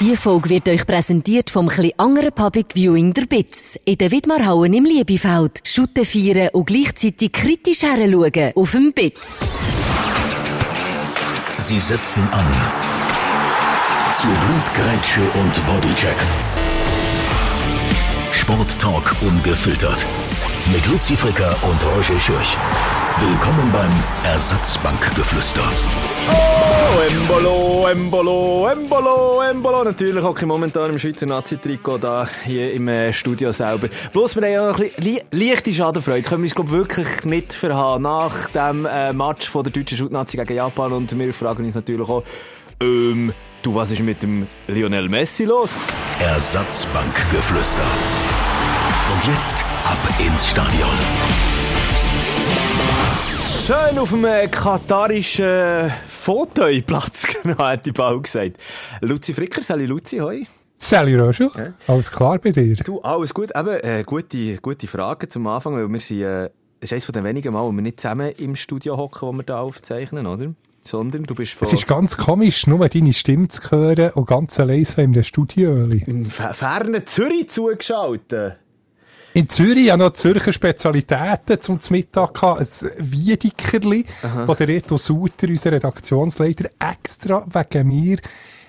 Die Folge wird euch präsentiert vom etwas anderen Public Viewing der BITS. In der Widmarhauen im Liebefeld. Schutten feiern und gleichzeitig kritisch heranschauen auf dem BITS. Sie setzen an. Zu Blutgrätsche und Bodycheck. Sporttalk ungefiltert. Mit Luzi Fricker und Roger Schürch. Willkommen beim Ersatzbankgeflüster. Oh, Embolo, Embolo, Embolo, Embolo. Natürlich auch momentan im Schweizer Nazi-Trikot da hier im äh, Studio selber. Bloß wir haben ja noch ein bisschen leichte Schadenfreude. Können wir uns glaub, wirklich nicht verhaben. Nach dem äh, Match von der deutschen Schutnazi gegen Japan und wir fragen uns natürlich auch, ähm, du, was ist mit dem Lionel Messi los? Ersatzbankgeflüster. Und jetzt ab ins Stadion. Schön auf dem äh, katarischen Fotoiplatz, genau, hat die Bau gesagt. Luzi Fricker, Sally Luzi, hoi. Sally Roschel, ja. alles klar bei dir? Du, alles gut. Eben, äh, gute, gute Frage zum Anfang, weil wir sind, äh, das ist eines von den wenigen Mal, wo wir nicht zusammen im Studio hocken, wo wir da aufzeichnen, oder? Sondern du bist von... Es ist ganz komisch, nur deine Stimme zu hören und ganz allein so in der Studio. Im fernen Zürich zugeschaltet. In Zürich habe noch Zürcher Spezialitäten zum Mittag gehabt. Ein Wiedikerli, wo der Reto Suter, unser Redaktionsleiter, extra wegen mir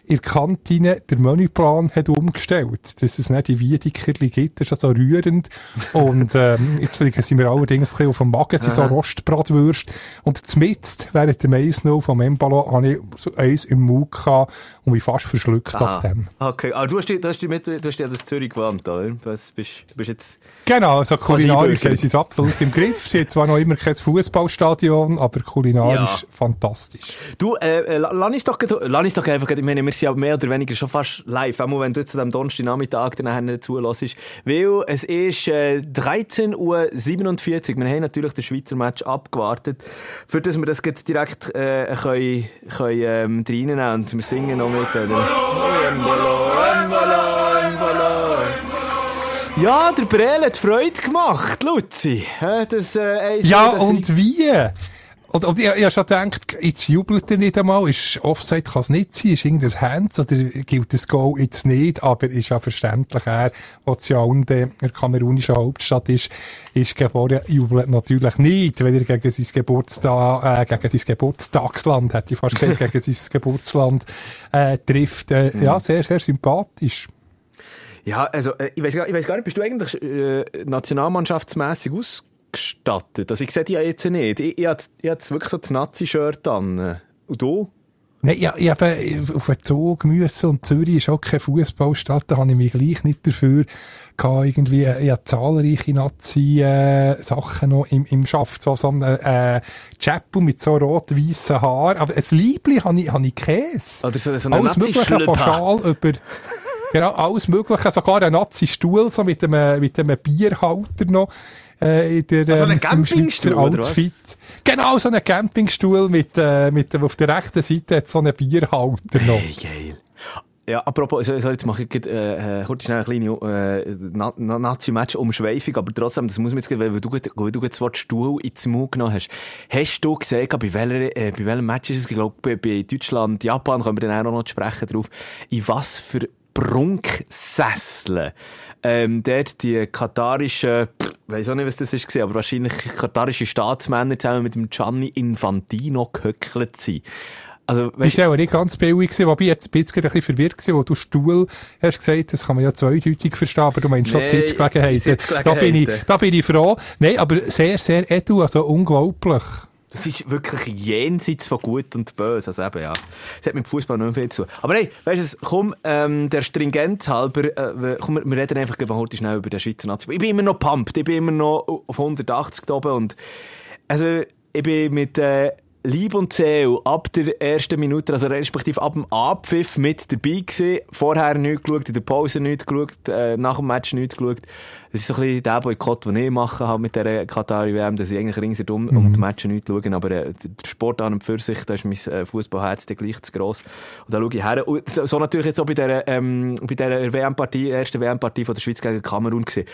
in der Kantine den Menüplan hat umgestellt, dass es nicht die Wiedekerli gibt. Das ist also rührend. Und ähm, jetzt sind wir allerdings ein bisschen auf dem Magen, sind so Rostbratwürste. Und zumindest während dem 1-0 vom Embalo habe ich so eins im Mund gehabt und mich fast verschluckt Aha. ab dem. Okay, aber du hast, du hast, mit, du hast ja das Zürich gewandt, oder? Du bist, bist jetzt... Genau, also kulinarisch sie es absolut im Griff. Sie hat zwar noch immer kein Fußballstadion, aber kulinarisch Ja. fantastisch. Du, äh, äh, lass uns doch, lass uns doch einfach, ich meine, wir sind ja mehr oder weniger schon fast live, auch wenn du jetzt am Donnerstagnachmittag dann zulässt, weil es ist äh, 13.47 Uhr, wir haben natürlich das Schweizer Match abgewartet, für das wir das direkt äh, können, können ähm, reinnehmen und wir singen noch mit. Äh. Ja, der Brel hat Freude gemacht, Luzi. Das, äh, Ja, und wie? Und, und ich, ich habe schon gedacht, jetzt jubelt er nicht einmal, ist Offside kann es nicht sein, ist irgendein Hands? Oder gilt das Goal jetzt nicht, aber ist ja verständlich, er, wo Yaoundé, in der kamerunischen Hauptstadt ist, ist geboren, jubelt natürlich nicht, wenn er gegen sein Geburtstag, äh, gegen sein Geburtstagsland, hätte ich fast gesagt, gegen sein Geburtsland, äh, trifft, äh, ja, sehr, sehr sympathisch. Ja, also äh, ich weiß gar, ich weiss gar nicht, bist du eigentlich äh, nationalmannschaftsmässig ausgestattet? Also ich sehe dich ja jetzt nicht. Ich, ich habe ich hab wirklich so das Nazi-Shirt an. Und du? Nein, ja, ich habe auf den Zug müssen und Zürich ist auch keine Fußballstadt, da habe ich mich gleich nicht dafür gehabt, irgendwie, äh, ich habe zahlreiche Nazi-Sachen noch im, im Schaft, so, so ein, äh, Chapel mit so rot-weissen Haar, aber ein Liebli habe ich, habe ich Käse. Oder so, so Alles Mögliche von. Schal über, genau, alles Mögliche, sogar ein Nazi-Stuhl, so mit einem, mit einem Bierhalter noch, äh, in der, Also ein ähm, Campingstuhl? Outfit. Genau, so ein Campingstuhl mit, äh, mit, auf der rechten Seite hat so einen Bierhalter noch. Hey, geil. Ja, apropos, so, so, jetzt mache ich äh, äh, kurz schnell eine kleine äh, Na Na Nazi-Match-Umschweifung, aber trotzdem, das muss man jetzt, weil du, weil du jetzt das Wort Stuhl ins Mund genommen hast. Hast du gesehen, bei, welcher, äh, bei welchem Match ist es, ich glaube, bei, bei Deutschland, Japan, können wir dann auch noch sprechen drauf, in was für Prunksesseln ähm, dort die katarischen, pff, weiss auch nicht, was das ist, gewesen, aber wahrscheinlich katarische Staatsmänner zusammen mit dem Gianni Infantino gehöckelt sind. Also, Das war auch nicht ganz billig gewesen, wobei jetzt bin ich jetzt gerade ein bisschen verwirrt gewesen, wo du Stuhl hast gesagt, das kann man ja zweideutig verstehen, aber du meinst schon Nee, Sitzgelegenheiten. Da bin ich, Sitzgelegenheiten. da bin ich froh. Nein, aber sehr, sehr edu, also unglaublich. Es ist wirklich jenseits von gut und böse. Also eben, ja. Das hat mit dem Fußball noch viel zu. Aber hey, weißt du, komm, ähm, der Stringenz halber, äh, komm, wir- reden einfach heute schnell über den Schweizer Nazi. Ich bin immer noch pumped, ich bin immer noch auf 180 da oben und, also, ich bin mit, äh, Lieb und Seele ab der ersten Minute, also respektive ab dem Abpfiff mit dabei gewesen. Vorher nichts geschaut, in der Pause nichts geschaut, äh, nach dem Match nichts geschaut. Das ist so ein bisschen der Boykott, den ich mache halt mit dieser Katari-WM, dass ich eigentlich ringsherum um die Matches nicht schaue, aber äh, der Sport an und für sich, da ist mein äh, Fußballherz gleich zu gross. Und da schaue ich her. Und so, so natürlich jetzt auch bei dieser, ähm, bei dieser WM-Partie, ersten WM-Partie von der Schweiz gegen Kamerun gesehen.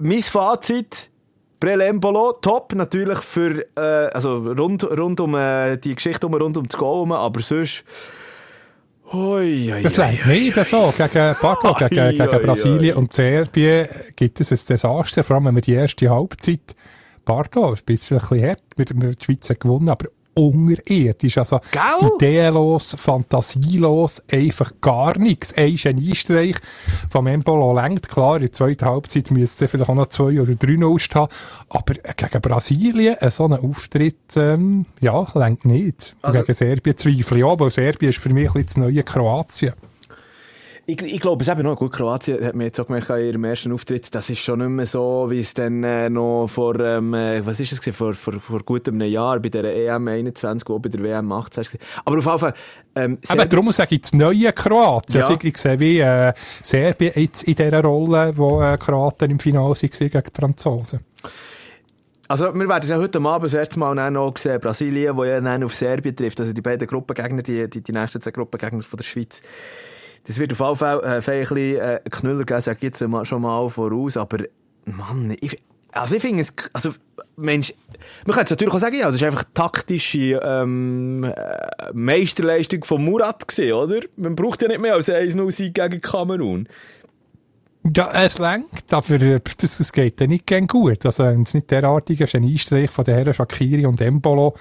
Mein Fazit, Brelembolo, top, natürlich für, äh, also rund, rund um äh, die Geschichte um, rund um das Goal aber sonst, Ui, ui, Das längt nicht so. Gegen, pardon, gegen, gegen Brasilien und Serbien gibt es ein Desaster, vor allem wenn wir die erste Halbzeit, ein bisschen ein bisschen hart, wir, wir, die Schweiz gewonnen, aber unterirdisch, also Gell? ideenlos, fantasielos, einfach gar nichts. Ein Geniestreich vom Embolo lenkt, klar, in der zweiten Halbzeit müsste es vielleicht auch noch zwei oder drei Null haben, aber gegen Brasilien so einen Auftritt, ähm, ja, lenkt nicht. Also- gegen Serbien zweifle ich auch, weil Serbien ist für mich ein bisschen das neue Kroatien. Ich, ich glaube, es eben noch gut. Kroatien hat mir jetzt auch gemerkt, in ihrem ersten Auftritt, das ist schon nicht mehr so, wie es dann äh, noch vor, ähm, äh, was ist es gewesen, vor, vor, vor gut einem Jahr bei der EM 21, auch bei der WM 18 war. Aber auf jeden Fall, ähm, Aber darum sage ich das neue Kroatien. Ja. Also ich, ich sehe wie äh, Serbien jetzt in dieser Rolle, wo äh, Kroaten im Finale waren gegen die Franzosen. Also, wir werden es ja heute Abend das erste Mal noch sehen. Brasilien, wo ja dann auf Serbien trifft. Also, die beiden Gruppengegner, die, die, die nächsten zwei Gruppengegner von der Schweiz. Das wird auf jeden Fall äh, ein bisschen äh, Knüller geben, sage ich jetzt schon mal voraus. Aber, Mann, ich, also ich finde es, also, Mensch, man könnte es natürlich auch sagen, ja, das ist einfach taktische ähm, äh, Meisterleistung von Murat gewesen, oder? Man braucht ja nicht mehr als 1-0-Sieg gegen Kamerun. Ja, es lenkt, aber äh, das, das geht dann nicht gern gut. Also wenn es nicht derartige Geniestreich von den Herren Shakiri und Embolo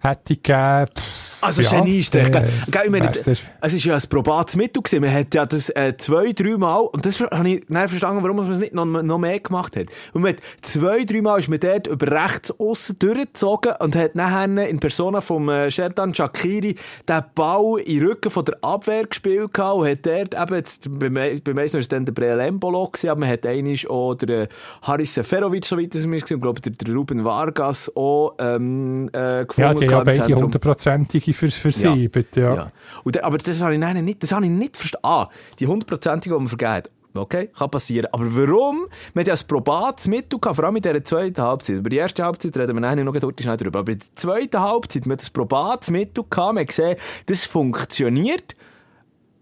hätte gegeben, pff, Also ja, Geniestreich. äh, gell? Gell, ich meine, es ist ja ein probates Mittel gewesen. Man hat ja das äh, zwei, drei Mal, und das habe ich dann verstanden, warum man es nicht noch, noch mehr gemacht hat. Und man hat zwei, drei Mal ist man dort über rechts aussen durchgezogen und hat nachher in Persona vom äh, Sherdan Shakiri den Ball in den Rücken von der Abwehr gespielt gehabt und hat dort eben, jetzt, beim Eisen war es dann der Breel Embolo gewesen, aber man hat einisch auch der äh, Haris Seferovic, so weit es mir gesehen, und glaube der, der Ruben Vargas auch ähm, äh, gefunden. ja, die ja beide hundertprozentige für, für Ja. sie, bitte, ja. Ja. Und aber das habe ich nein, nicht, das habe ich nicht verstanden. Ah, die hundertprozentige, die man vergeht. Okay, kann passieren. Aber warum? Wir hatten ja ein probates Mittel gehabt, vor allem in dieser zweiten Halbzeit. Über die erste Halbzeit reden wir nachher noch kurz schnell drüber. Aber in der zweiten Halbzeit, wir hatten ein probates Mittel gehabt, wir haben gesehen, das funktioniert.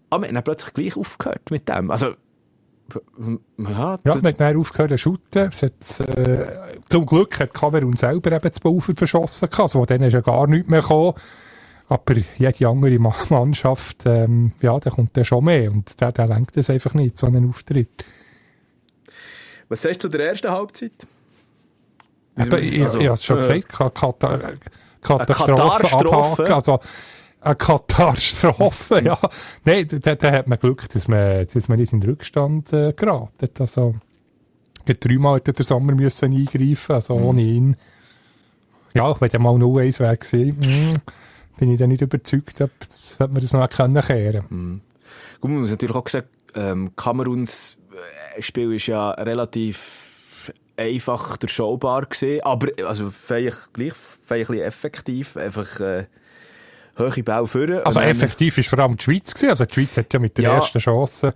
Aber wir haben plötzlich gleich aufgehört mit dem. Also, ja, Ja, das, man hat dann aufgehört zu shooten. Hat, äh, zum Glück hat Kamerun selber eben das Baufer verschossen. Also, denen ist ja gar nichts mehr gekommen. Aber jede andere Ma- Mannschaft, ähm, ja, da kommt dann schon mehr. Und der, der lenkt es einfach nicht, so einen Auftritt. was sagst du zu der ersten Halbzeit? Ich, Also, ich habe es schon äh, gesagt, Ka- Kata- Katastrophe abhaken. Also, eine Katastrophe, ja. Nein, da, da hat man Glück, dass man, dass man nicht in den Rückstand äh, geraten. Also, dreimal hätte der Sommer müssen eingreifen, also Mhm. ohne ihn. Ja, wenn der mal 0-1 wäre gewesen, mm, bin ich dann nicht überzeugt, ob das, ob man das noch können kehren. Gut, man muss natürlich auch sagen, ähm, Kameruns äh, Spiel ist ja relativ einfach durchschaubar gewesen, aber also vielleicht gleich vielleicht ein bisschen effektiv, einfach äh, hohe Bau führen. Also effektiv ist vor allem die Schweiz gewesen. Also die Schweiz hat ja mit der Ja. ersten Chance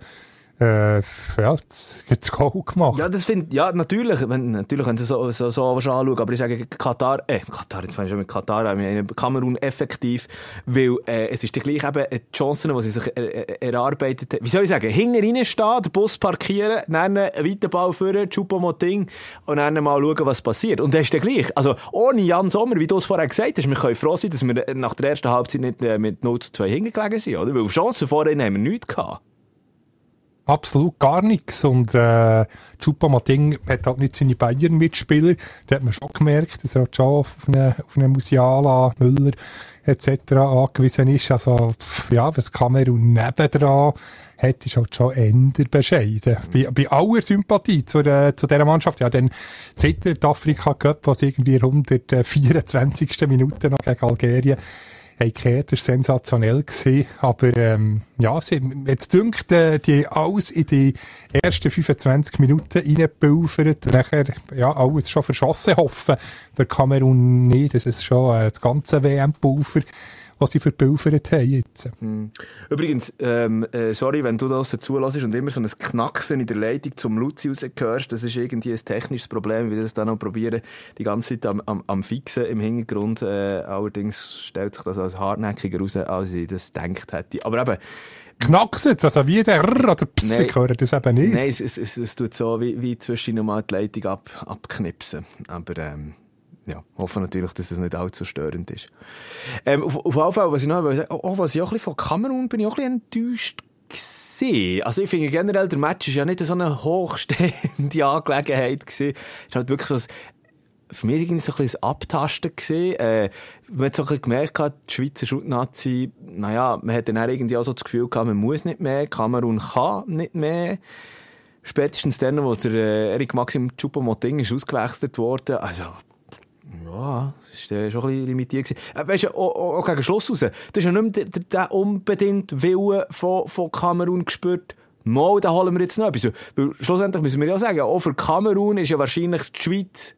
äh, ja, das Goal gemacht. Ja, das find, ja, natürlich, wenn, natürlich, wenn du so, so, so was anschauen, aber ich sage Katar, äh, Katar, jetzt fange ich schon mit Katar an, meine Kamerun effektiv, weil, äh, es ist gleich eben die Chancen, die sie sich er, er, erarbeitet haben. Wie soll ich sagen, hinten reinstehen, den Bus parkieren, dann einen Weiterball führen, Choupo-Moting und dann mal schauen, was passiert. Und das ist dann gleich, also, ohne Jan Sommer, wie du es vorher gesagt hast, wir können froh sein, dass wir nach der ersten Halbzeit nicht äh, mit 0 zu 2 hingelegen sind, oder? Weil Chancen vorhin haben wir nichts gehabt. Absolut gar nichts. Und äh, Choupo-Moting hat halt nicht seine Bayern-Mitspieler. Da hat man schon gemerkt, dass er halt schon auf einen, auf einen Musiala, Müller etc. angewiesen ist. Also pff, ja, was Kamerun nebendran hat, ist halt schon eher bescheiden. Bei, bei aller Sympathie zu, der, zu dieser Mannschaft. Ja, dann zittert Afrika Cup, was irgendwie 124. Minute noch gegen Algerien das war sensationell. Aber, ähm, ja, sie, jetzt dünkt, äh, die alles in die ersten 25 Minuten reingepulvert. Nachher, ja, alles schon verschossen hoffen. Für Kamerun nicht. Das ist schon äh, das ganze WM-Pulver, was sie verpulvert haben jetzt. Übrigens, ähm, äh, sorry, wenn du das zulässt und immer so ein Knacksen in der Leitung zum Luzi rausgehörst, das ist irgendwie ein technisches Problem, wie das dann noch probieren, die ganze Zeit am, am, am Fixen im Hintergrund. Äh, allerdings stellt sich das als hartnäckiger raus, als ich das gedacht hätte. Aber eben, Knackst jetzt, also wie der R oder Pss, ich höre das eben nicht. nein, es, es, es, es tut so wie, wie zwischen mal die Leitung ab, abknipsen. Aber, ähm, ja, hoffe natürlich, dass das nicht allzu störend ist. Ähm, auf, jeden Fall, was ich noch sagen oh, oh, was ich auch ein bisschen von Kamerun bin ich auch ein bisschen enttäuscht gewesen. Also ich finde generell, der Match ist ja nicht so eine hochstehende Angelegenheit gewesen. Es ist halt wirklich so ein, für mich irgendwie so ein bisschen Abtasten gesehen. Äh, man hat so ein bisschen gemerkt, die Schweizer Schutnazi, naja, man hat dann auch irgendwie auch so das Gefühl gehabt, man muss nicht mehr, Kamerun kann nicht mehr. Spätestens dann, wo der äh, Erik Maxim Choupo-Moting ist ausgewechselt worden, also ja, das war schon ein bisschen limitiert. Äh, weißt du, auch, auch, gegen Schluss raus, du hast ja nicht mehr den, den unbedingt Willen von, von Kamerun gespürt, mal, da holen wir jetzt noch etwas. Weil schlussendlich müssen wir ja sagen, auch für Kamerun ist ja wahrscheinlich die Schweiz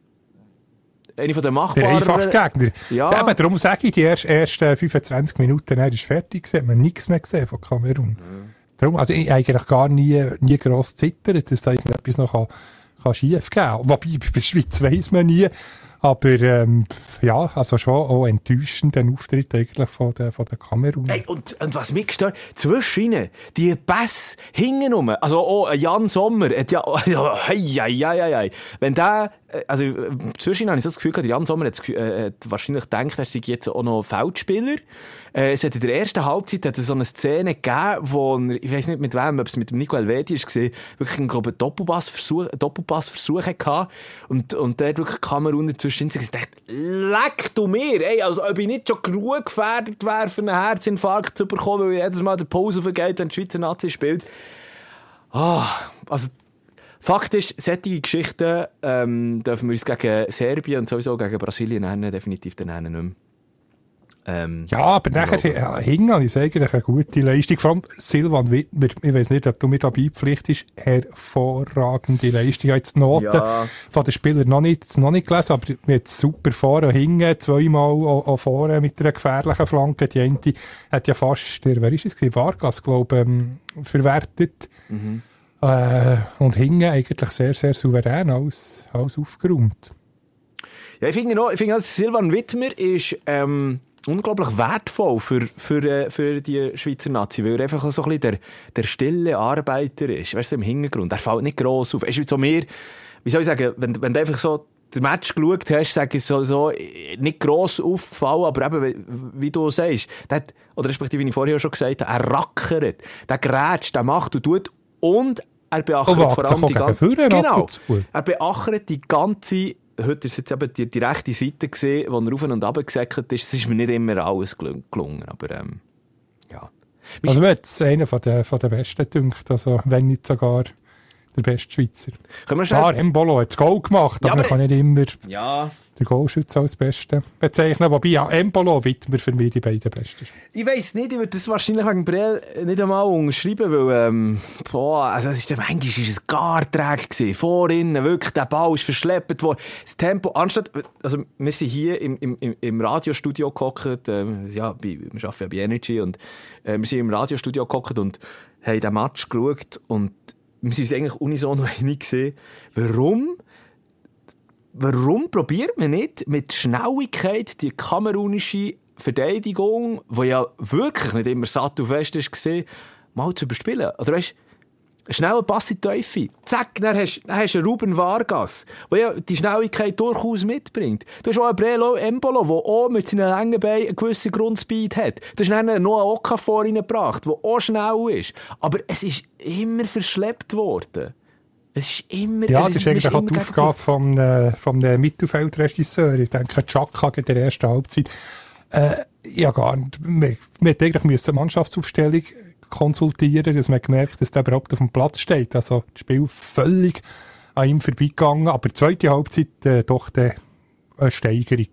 eine von den machbaren... Der einfachste Gegner. Ja. ja. darum sage ich, die ersten, ersten 25 Minuten, er ist fertig gewesen, hat man nichts mehr gesehen von Kamerun. Mhm. Darum, also ich eigentlich gar nie, nie gross zittert, dass da irgendetwas noch kann, kann schief gehen. Wobei, bei der Schweiz weiss man nie, aber ähm, ja, also schon auch enttäuschend, den Auftritt eigentlich von der, von der Kamerun. Hey, und, und was mich gestört, zwischen ihnen, die Pässe hingen rum, also auch Jan Sommer, hat ja, ja, hei, hei, hei. wenn der äh, also zwischen habe ich so das Gefühl gehabt, Jan Sommer hat, äh, hat wahrscheinlich gedacht, er sei jetzt auch noch Feldspieler. Äh, es hat in der ersten Halbzeit hat so eine Szene gegeben, wo er, ich weiß nicht mit wem, ob es mit dem Nico Elvedi gesehen, wirklich einen, glaube ich, Doppelpassversuch, hatte. Und, und der hat wirklich die Kamera unter zwischen leck du mir, ey, also ob ich nicht schon genug gefährdet wäre, für einen Herzinfarkt zu bekommen, weil jedes Mal der Pause vergeht, wenn die Schweizer Nazi spielt. Ah, also, Fakt ist, solche Geschichten ähm, dürfen wir uns gegen Serbien und sowieso gegen Brasilien nennen, definitiv dann nicht mehr. Ähm, ja, aber nachher ja, hing ich eigentlich eine gute Leistung. Vor allem Silvan Wittmer, ich weiß nicht, ob du mir da beipflichtest, hervorragende Leistung. Ich habe jetzt die Noten ja. von den Spielern noch nicht, noch nicht gelesen, aber mit super vorne hinten, zweimal auch, auch vorne mit einer gefährlichen Flanke. Die eine hat ja fast, der, wer ist es gewesen? Vargas, glaube ich, ähm, verwertet. Mhm. Äh, und hingen eigentlich sehr, sehr souverän als, als aufgeräumt. Ja, ich finde noch, ich finde, Silvan Wittmer ist, ähm, unglaublich wertvoll für, für, äh, für die Schweizer Nazi, weil er einfach so ein bisschen der, der stille Arbeiter ist, weißt du, im Hintergrund. Er fällt nicht gross auf. Es ist so mehr, wie soll ich sagen, wenn, wenn du einfach so den Match geschaut hast, sage ich so, so nicht gross aufgefallen, aber eben, wie, wie du sagst, der hat, oder respektive, wie ich vorher schon gesagt habe, er rackert, der grätscht, der macht und tut und er beachtet oh, vor allem die ganze, genau, er beachtet die ganze heute ist jetzt eben die, die rechte Seite gesehen, wo er auf und ab gesäckelt ist. Es ist mir nicht immer alles gelungen, aber ähm, ja. Also mir hat einer von den, von den Besten gedacht, also wenn nicht sogar der beste Schweizer. Können wir schnell... Klar, Embolo hat das Goal gemacht, ja, aber, man kann nicht immer... Ja der Goalschütze als Beste bezeichnen. Wobei ja Embolo Wittmer für mich die beiden besten Spieler. Ich weiss nicht, ich würde das wahrscheinlich wegen Brell nicht einmal unterschreiben, weil, ähm, boah, also es ist, manchmal ist es gar träge gewesen. Vorinnen, wirklich, der Ball ist verschleppt worden. Das Tempo, anstatt, also wir sind hier im, im, im Radiostudio gehockt, ähm, ja, bei, wir arbeiten ja bei Energy und äh, wir sind im Radiostudio gehockt und haben den Match geschaut und wir sind uns eigentlich unisono einig gesehen, warum warum probiert man nicht mit Schnelligkeit die kamerunische Verteidigung, die ja wirklich nicht immer satt und fest ist, mal zu überspielen? Oder weißt, Schnell Pass in die Teufel. Zack, dann hast, dann hast du Ruben Vargas, der ja die Schnelligkeit durchaus mitbringt. Du hast auch einen Brelo Embolo, der auch mit seinen langen Beinen einen gewissen Grundspeed hat. Du hast dann noch einen Okafor reingebracht, der auch schnell ist. Aber es ist immer verschleppt worden. Es ist immer... Ja, das ist eigentlich auch die Aufgabe vom, äh, vom äh, Mittelfeldregisseur. Ich denke, Chaka in der ersten Halbzeit. Äh, ja, gar nicht. Wir, wir eigentlich eine Mannschaftsaufstellung konsultieren, dass man gemerkt dass der überhaupt auf dem Platz steht. Also, das Spiel völlig an ihm vorbeigegangen. Aber die zweite Halbzeit äh, doch eine Steigerung.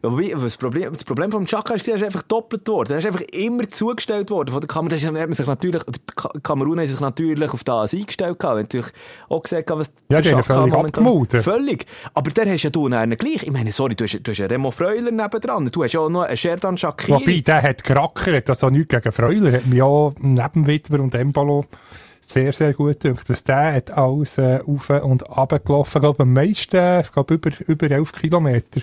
Das Problem, das Problem vom Chaka ist, er ist einfach doppelt worden. Er ist einfach immer zugestellt worden von der Kamera. Da hat man sich natürlich, die Kamerun hat sich natürlich auf das eingestellt gehabt. natürlich auch gesehen, was ja, der Chaka völlig abgemauert. Völlig. Aber der hast ja du einen gleich. Ich meine, sorry, du hast, du hast einen Remo Freuler nebendran. Du hast ja auch noch einen Sherdan Shakiri. Wobei, der hat gerackert. Also nichts gegen Freuler. Hat mich auch neben Wittmer und Embalo sehr, sehr gut gedacht. Was der hat alles äh, auf und runter gelaufen. Ich glaube, am meisten, ich glaube, über, über 11 Kilometer.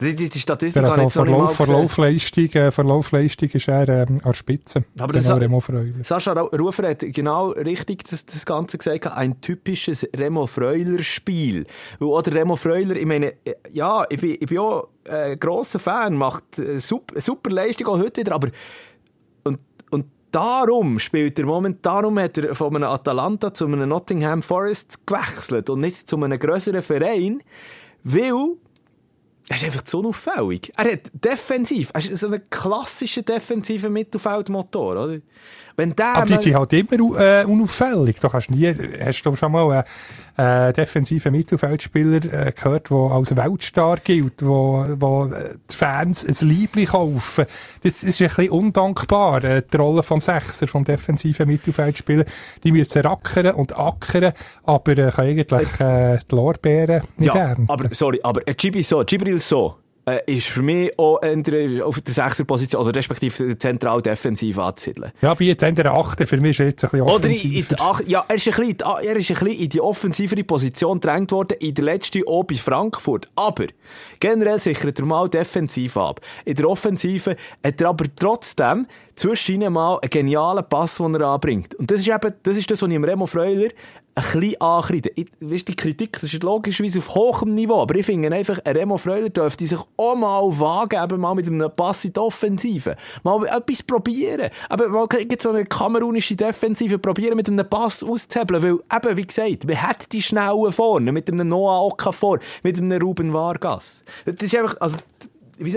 Die, die, die Statistik Der habe ich also Verlauf. Verlaufleistung, äh, Verlaufleistung ist er ähm, an der Spitze. Aber das- genau, Remo Freuler. Sascha Ru- Rufer hat genau richtig das, das Ganze gesagt, ein typisches Remo Freuler-Spiel. Weil auch der Remo Freuler, ich meine, äh, ja, ich bin, ich bin auch äh, grosser Fan, macht äh, super, super Leistung auch heute wieder, aber und, darum spielt er Moment, darum hat er von einem Atalanta zu einem Nottingham Forest gewechselt und nicht zu einem grösseren Verein, weil er ist einfach zu unauffällig. Er hat defensiv, er ist so ein klassischer defensiver Mittelfeldmotor, oder? Wenn der Aber die sind halt immer äh, unauffällig. Du kannst nie, hast du schon mal einen äh, defensiven Mittelfeldspieler äh, gehört, der als Weltstar gilt, wo, wo äh, die Fans ein Liebling kaufen. Das ist ein bisschen undankbar, äh, die Rolle vom Sechser, vom defensiven Mittelfeldspieler. Die müssen rackern und ackern, aber äh, können eigentlich äh, die Lorbeeren nicht ja, ernten. aber, sorry, aber äh, Gibril so, Gibril so, äh, ist für mich auch entweder auf der Sechserposition oder respektive zentral defensiv anzusiedeln. ja, bei jetzt der Achte, für mich ist er jetzt ein bisschen Oder in, in offensiver. ja, er ist, ein bisschen, in die- er ist ein bisschen in die offensivere Position gedrängt worden, in der letzten auch bei Frankfurt. Aber generell sichert er mal defensiv ab. In der Offensive hat er aber trotzdem zwischen mal einen genialen Pass, den er anbringt. Und das ist eben, das ist das, was ich dem Remo Freuler ein bisschen ankreide. Ich- Weißt, die Kritik, das ist logischerweise auf hohem Niveau, aber ich finde einfach, ein Remo Freuler dürfte sich auch mal wagen, eben mal mit einem Pass in die Offensive. Mal etwas probieren. Aber mal so eine kamerunische Defensive probieren, mit einem Pass auszuhebeln, weil eben, wie gesagt, man hat die Schnellen vorne, mit einem Noah Okafor, mit einem Ruben Vargas. Das ist einfach, also, wie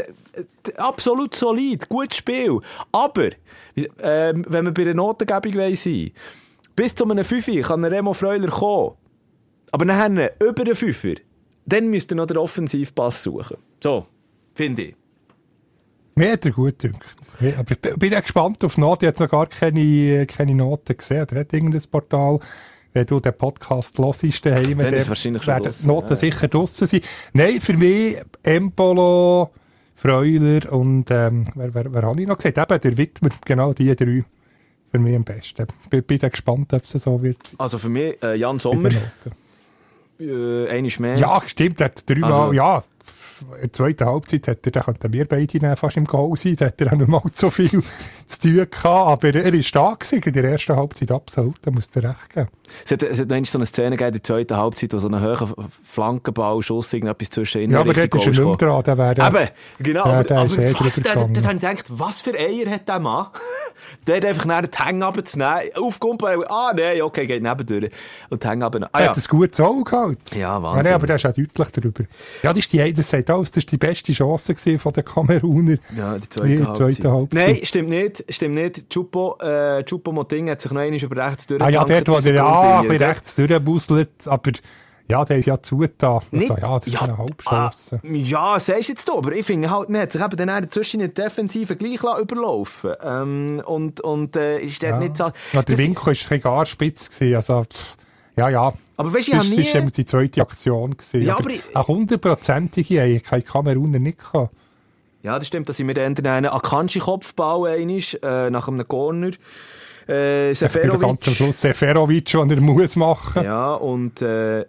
absolut solid, gutes Spiel. Aber, ähm, wenn wir bei einer Notengebung sein bis zu einem Fünfer kann ein Remo Freuler kommen. Aber nachher, über einen Fünfer, dann müsst ihr noch den Offensivpass suchen. So, finde ich. Mir hat er gut gedacht. Aber ich bin auch gespannt auf Noten. Ich habe jetzt noch gar keine, keine Noten gesehen. Oder hat irgendein Portal, wenn du den Podcast hörst, daheim, Dann ist wahrscheinlich werden draussen, die Noten ja. sicher draussen sein. Nein, für mich Empolo, Freuler und ähm, wer, wer, wer habe ich noch gesagt? Eben der Widmer, genau die drei. Für mich am besten. Bin, bin gespannt, ob es so wird sein. Also für mich, äh, Jan Sommer, äh, einmal mehr. Ja, stimmt, hat dreimal, Also- ja, in der zweiten Halbzeit hat er, da könnten wir beide dann fast im Goal sein, da hat er auch nicht mal so viel zu tun gehabt, aber er ist da gewesen, in der ersten Halbzeit absolut, da muss er recht geben. Es hat, es hat noch so eine Szene gegeben in der zweiten Halbzeit, wo so ein hoher Flankenball, Schuss, irgendetwas zwischen ihnen Ja, aber dort ist er nicht mehr dran, der wäre, Eben, genau. Ja, aber der ist eh aber was, da, da, da habe ich gedacht, was für Eier hat der Mann? der hat einfach nach den Hang runterzunehmen, aufkumpeln, ah, nein, okay, geht nebendurch. Und die Hang runter. Ah, er ja. hat ein gutes Auge gehabt. Ja, Wahnsinn. Ja, aber der ist auch deutlich darüber. Ja, das ist die, das sagt alles, das ist die beste Chance von den Kameruner. Ja, die Die zweite, Halbzeit. zweite Halbzeit. Nein, stimmt nicht. Stimmt nicht. Chupo, äh, Chupo Moting hat sich noch einmal über rechts Ah ja, dort, wo er er ja, ein bisschen rechts durchbusselt, aber ja, der ist ja zugetan. Also, ja, das ist eine Halbchance. Ah, ja, sagst du jetzt du, aber ich finde halt, man hat sich eben dann zwischen den Defensiven gleich überlaufen ähm, und, und äh, ist dort Ja. nicht so... Ja, der Winkel war ein bisschen gar spitz. Gewesen, also, pff, ja, ja. Aber weißt ich Das habe war nie... eben die zweite Aktion. Gewesen. Ja, aber aber ich- eine hundertprozentige haben keine Kameruner nicht gehabt. Ja, das stimmt, dass ich mir dann einen Akanji-Kopfball einmal, äh, nach einem Corner äh, Eben ganz am Seferovic... Schluss Seferovic, den er muss machen. Ja, und äh,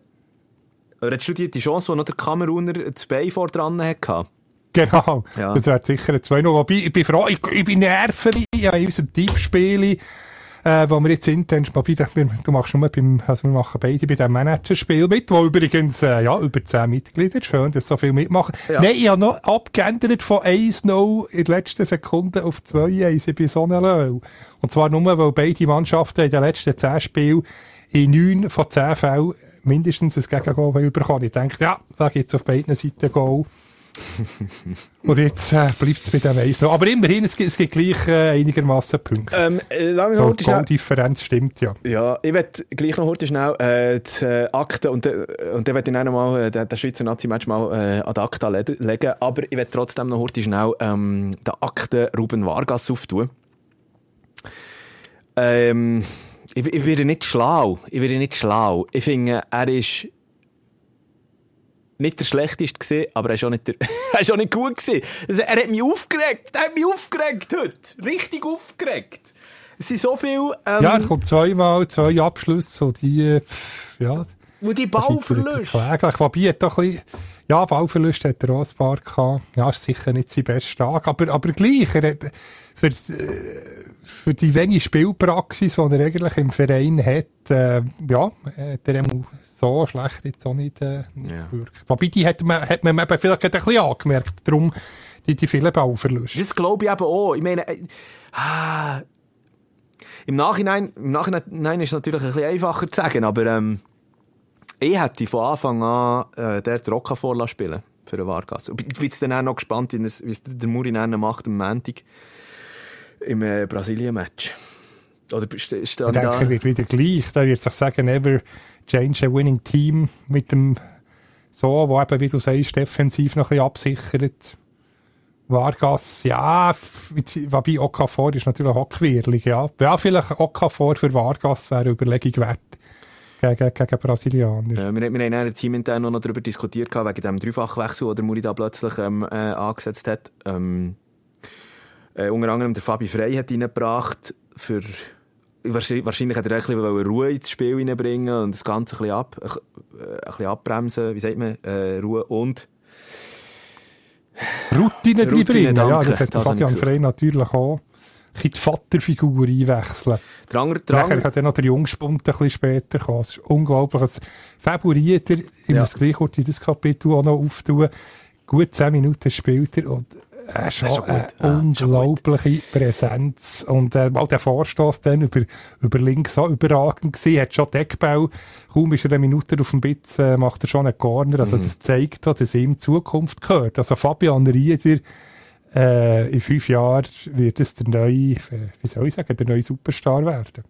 aber hättest du die, die Chance, wo noch der Kameruner das Bein vor dran hatte? Genau. Ja. Das wäre sicher ein 2-0. Wobei, ich bin froh, ich, ich bin nervig. Ja, in unserem Tippspiel, äh, wo wir jetzt intern, wobei, du machst nur beim, also wir machen beide bei dem Managerspiel mit, wo übrigens, äh, ja, über 10 Mitglieder, schön, dass so viel mitmachen. Ja. Nein, ich habe noch abgeändert von 1-0 in den letzten Sekunden auf 2-1 bei Sonnenlöw. Und zwar nur, weil beide Mannschaften in den letzten 10 Spielen in 9 von 10 Fällen mindestens ein Gegengol haben bekommen. Ich denke, ja, da gibt's auf beiden Seiten Goal. Und jetzt äh, bleibt es bei dem 1 noch. Aber immerhin, es gibt, es gibt gleich äh, einigermaßen Punkte. Ähm, äh, lange so, die schnell. Goaldifferenz stimmt ja. Ja, ich werde gleich noch heute schnell äh, die äh, Akte und, äh, und dann werde ich dann noch mal äh, den Schweizer Nazi-Match mal äh, an die Akte le legen. Aber ich werde trotzdem noch heute schnell ähm, den Akte Ruben Vargas auftun. Ähm, ich, ich werde nicht schlau. Ich werde nicht schlau. Ich finde, er ist nicht der schlechteste gewesen, aber er ist auch nicht, der, er ist auch nicht gut gewesen. Also, Er hat mich aufgeregt. Er hat mich aufgeregt heute. Richtig aufgeregt. Es sind so viel, ähm, Ja, er kommt zweimal, zwei Abschlüsse, so die, pff, ja, Und die er Kläglich. Wobei, er doch ein bisschen, ja, Ballverlust hat er auch ein paar gehabt. Ja, ist sicher nicht sein bester Tag, aber, aber gleich, er hat, für, äh, für die wenige Spielpraxis, die er eigentlich im Verein hat, äh, ja, hat er so schlecht jetzt auch nicht, äh, nicht Ja. gewirkt. Wobei, die hat man, hat man eben vielleicht ein bisschen angemerkt, darum die, die vielen Ballverluste. Das glaube ich eben auch. Ich meine, äh, ah, im Nachhinein, im Nachhinein nein, ist es natürlich ein bisschen einfacher zu sagen, aber ähm, ich hätte von Anfang an äh, der Rocca spielen für den Vargas. Ich bin jetzt dann auch noch gespannt, wie es der Muri macht am Montag im äh, Brasilien-Match. Oder steht Ich denke, da? wird wieder gleich. Da wird sich sagen, never change a winning team mit dem so, wo eben, wie du sagst, defensiv noch ein bisschen absichert. Vargas, ja, wobei Okafor ist natürlich auch quirlig, ja. Ja, vielleicht Okafor für Vargas wäre eine Überlegung wert gegen, gegen Brasilianer. Äh, wir, wir haben ein Team intern noch darüber diskutiert, wegen dem Dreifachwechsel, den der Muri da plötzlich ähm, äh, angesetzt hat. Ähm, äh, unter anderem der Fabi Frey hat reingebracht, für, wahrscheinlich, wahrscheinlich hat er ein bisschen Ruhe ins Spiel reinbringen und das Ganze ein bisschen, ab, äh, ein bisschen abbremsen, wie sagt man, äh, Ruhe und Routine Routine, drin ja, danke. das hat Das Fabian. Frey natürlich auch. Ein die Vaterfigur einwechseln. der andere, der Nachher kann dann noch der Jungspund ein bisschen später kommen. Es ist unglaublich. Ein Favoriter, ich Ja. muss gleich kurz in das Kapitel auch noch auftun. Gut zehn Minuten spielt er und er ist ist schon schon eine. Ja, ist schon unglaubliche Präsenz. Und äh, mal der Vorstoß dann über, über links auch überragend gewesen. Hat schon Deckbau. Kaum ist er eine Minute auf dem Bitz, äh, macht er schon einen Corner. Also Mhm. das zeigt, dass ihm die Zukunft gehört. Also Fabian Rieder, äh, in fünf Jahren wird es der neue, äh, wie soll ich sagen, der neue Superstar werden.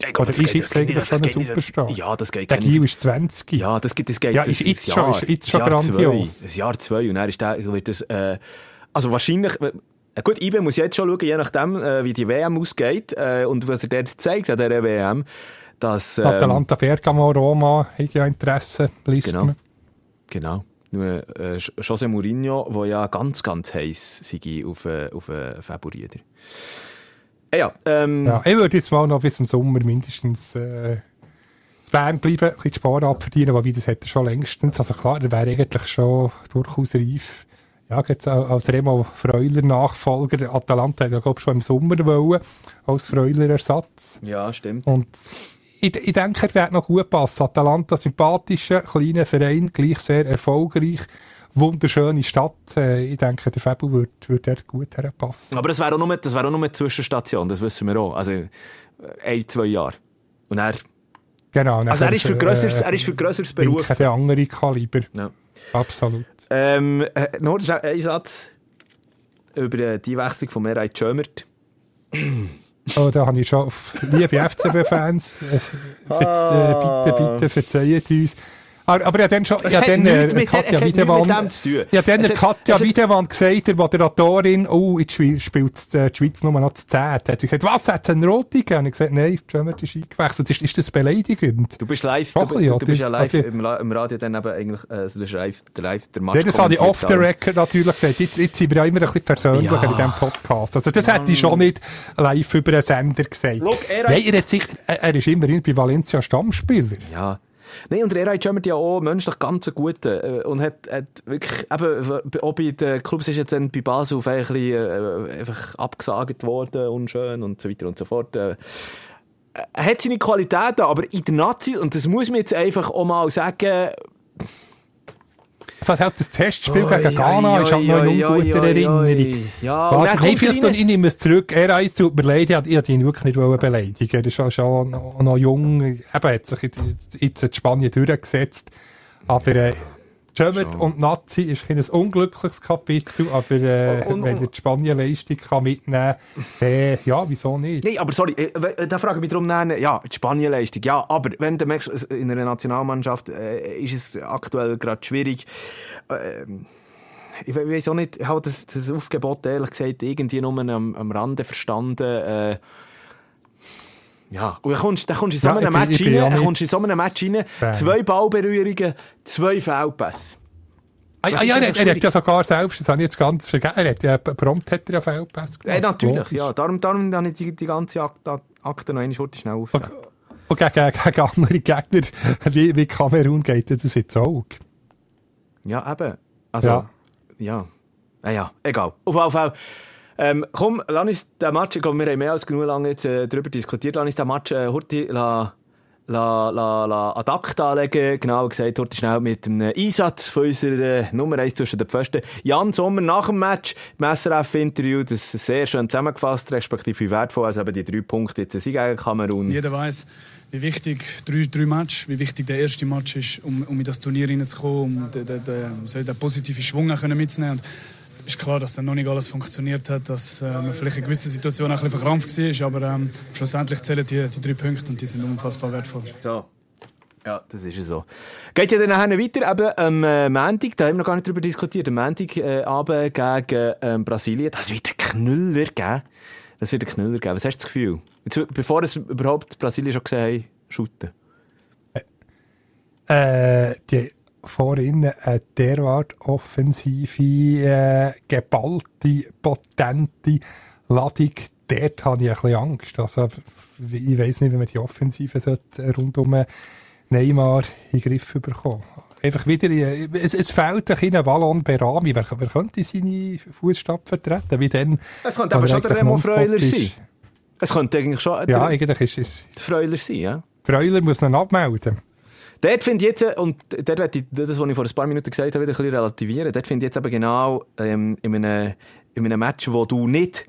Ja, ich glaube, Oder ist jetzt eigentlich schon ein Superstar? Ja, das geht Der. Gil ist 20. Ja, das geht, das geht Ja, das ist jetzt schon- ist jetzt schon Jahr grandios. Zwei, ein Jahr zwei und dann ist der, wird das, äh, also wahrscheinlich, äh, gut, IBE muss jetzt schon schauen, je nachdem, äh, wie die WM ausgeht, äh, und was er dort zeigt an dieser WM, dass, ähm, Atalanta Bergamo, Roma, haben ja Interesse, liest Genau. man. Genau. Nur äh, José Mourinho, der ja ganz, ganz heiß sei auf, auf äh, Faburieder. Äh, ja, ähm, Ja, ich würde jetzt mal noch bis zum Sommer mindestens äh, Bern bleiben, ein bisschen Sparen abverdienen, wobei das hätte er schon längstens. Also klar, er wäre eigentlich schon durchaus reif. Ja, jetzt als Remo Freuler-Nachfolger. Der Atalanta hat ja, glaube schon im Sommer wollen, als Freuler-Ersatz. ja, stimmt. Und ich, ich denke, er wird noch gut passen. Atalanta, sympathischer, kleiner Verein, gleich sehr erfolgreich. Wunderschöne Stadt. Äh, ich denke, der Fabio würde würd dort gut herpassen. Aber das wäre auch nur, das wäre auch nur eine Zwischenstation, das wissen wir auch. Also, äh, ein, zwei Jahre. Und er, Genau. also er ist für grösseres, äh, er ist für grösseres Beruf. der andere Kaliber. Ja. Absolut. Ähm, äh, nur ein Satz über äh, die Wechslung von Meray Tschömert. Oh, da habe ich schon, liebe FCB-Fans, äh, verz- äh, bitte, bitte verzeihen uns. Aber, aber ja, dann schon, ja, hat dann, äh, Katja Wiedewand, ja, dann Es der hat- Katja Wiedewand gesagt, der Moderatorin, oh, jetzt spiel- spielt äh, die Schweiz nur noch zu 10. Hat sie gesagt, was, hat es eine Rote gegeben? Und ich gesagt, nein, Jömer ist eingewechselt. Ist, ist das beleidigend? Du bist live, Schon du, bisschen, du, du bist ja live Also- im, im Radio dann eben eigentlich, also du bist live, der live, der Match Ja, das habe ich off the record natürlich gesagt. Jetzt, jetzt sind wir ja immer ein bisschen persönlicher Ja. in diesem Podcast. Also das hätte ich schon nicht live über einen Sender gesagt. Look, er- Nein, er, hat sich, er, er ist immerhin bei Valencia Stammspieler. Ja. Nein, und der Eray Jömert ja auch menschlich ganz guter. Äh, und hat, hat wirklich, eben, auch bei den Clubs ist jetzt dann bei Basel ein bisschen, äh, einfach abgesagt worden, unschön und so weiter und so fort. Äh, er hat seine Qualitäten, aber in der Nazi, und das muss man jetzt einfach auch mal sagen, Es hat halt das Testspiel Oi, gegen Ghana, oi, ist halt noch oi, in oi, unguter oi, Erinnerung. Ja, Warte, nein, vielleicht, ich nehme es zurück. Er eins tut mir leid, ich wollte ihn wirklich nicht beleidigen. Er ist schon, schon noch, noch jung, eben hat sich jetzt, jetzt in Spanien durchgesetzt. Aber äh, Jömert und Nazi ist ein unglückliches Kapitel, aber äh, Und- und- wenn er die Spanien-Leistung kann mitnehmen kann, äh, ja, wieso nicht? Nein, aber sorry, äh, da frage ich mich darum, nein, ja, die Spanienleistung, ja, aber wenn du merkst, in einer Nationalmannschaft äh, ist es aktuell gerade schwierig. Ähm, ich we- weiss auch nicht, ich habe das, das Aufgebot ehrlich gesagt irgendwie nur am, am Rande verstanden. Ja, und dann kommst, dann kommst du in so Ja, einem Match rein, auch dann nicht kommst du in so einem Match rein, zwei Ballberührungen, zwei Fehlpässe. Ah, ah, ja, er, einfach er hat ja sogar selbst, das habe ich jetzt ganz vergessen, er hat ja prompt hat er ja Feldpass gemacht. natürlich, Logisch. ja, darum, darum habe ich die, die ganze Akte, Akte noch einmal schnell aufgetragen. Und gegen, gegen andere Gegner wie, wie Kamerun geht das ins Auge. Ja, eben. Also, ja. Ja, ah, ja egal. Auf jeden Fall. Ähm, komm, lass uns den Match, glaube, wir haben mehr als genug lange jetzt äh, darüber diskutiert, lass uns den Match äh, Hurti la, la, la, la ad anlegen. Genau gesagt, Hurti schnell mit einem Einsatz von unserer äh, Nummer 1 zwischen den Pfosten. Jan Sommer nach dem Match im SRF-Interview, das sehr schön zusammengefasst, respektive wie wertvoll, also eben die drei Punkte jetzt sind gegen Kamerun. Jeder weiß, wie wichtig drei, drei Match, wie wichtig der erste Match ist, um, um in das Turnier reinzukommen, um den, den, den, den positiven Schwung mitzunehmen. Und ist klar, dass dann noch nicht alles funktioniert hat, dass äh, man vielleicht in gewissen Situationen ein bisschen verkrampft war, aber ähm, schlussendlich zählen die, die drei Punkte und die sind unfassbar wertvoll. So. Ja, das ist so. Geht ja dann nachher weiter, eben am äh, Montag, da haben wir noch gar nicht darüber diskutiert, am Montag äh, gegen ähm, Brasilien, das wird ein Knüller geben. Das wird ein Knüller geben. Was hast du das Gefühl? Jetzt, bevor es überhaupt Brasilien schon gesehen haben, shooten? Äh, die vorhin eine derart offensive, äh, geballte, potente Ladung. Dort habe ich ein bisschen Angst. Also, ich weiss nicht, wie man die Offensive sollte rund um Neymar in den Griff bekommen. Einfach wieder, es, es fehlt ein kleiner Wallon Berami. Wer, wer könnte seine Fußstapfen vertreten? Wie denn, es könnte aber schon der Remo Freuler sein. Es könnte eigentlich schon ja, der, eigentlich ist es. Der Freuler sein, ja. Freuler muss ihn abmelden. Dort finde ich jetzt, und dort werde ich das, was ich vor ein paar Minuten gesagt habe, wieder ein bisschen relativieren. Dort finde ich jetzt eben genau ähm, in, einem, in einem Match, wo du nicht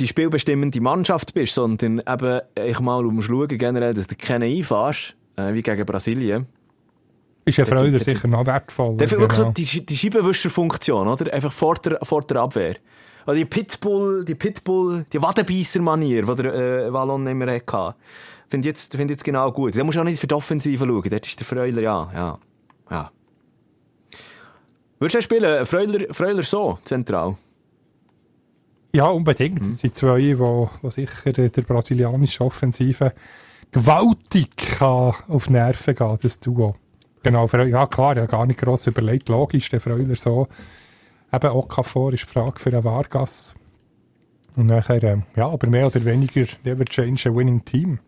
die spielbestimmende Mannschaft bist, sondern eben, ich mal um schauen generell, dass du keine einfahrst, äh, wie gegen Brasilien. Ist ja Freude sicher noch wertvoll. Der genau. so die, die Scheibenwischerfunktion, oder? Einfach vor der, vor der Abwehr. Also die Pitbull, die Pitbull, die Wadenbeisser-Manier, die der äh, Wallon immer hatte. Finde ich jetzt, find jetzt genau gut. Da musst du auch nicht für die Offensive schauen. Dort ist der Freuler, ja, ja, ja. Würdest du spielen, Freuler, Freuler so, zentral? Ja, unbedingt. Mhm. Das sind zwei, die, die sicher der brasilianischen Offensive gewaltig kann auf Nerven gehen, das Duo. Genau, ja klar, ja gar nicht gross überlegt. Logisch, der Freuler so. Eben Okafor ist die Frage für einen Vargas. Und nachher, ähm, ja, aber mehr oder weniger, never change a winning team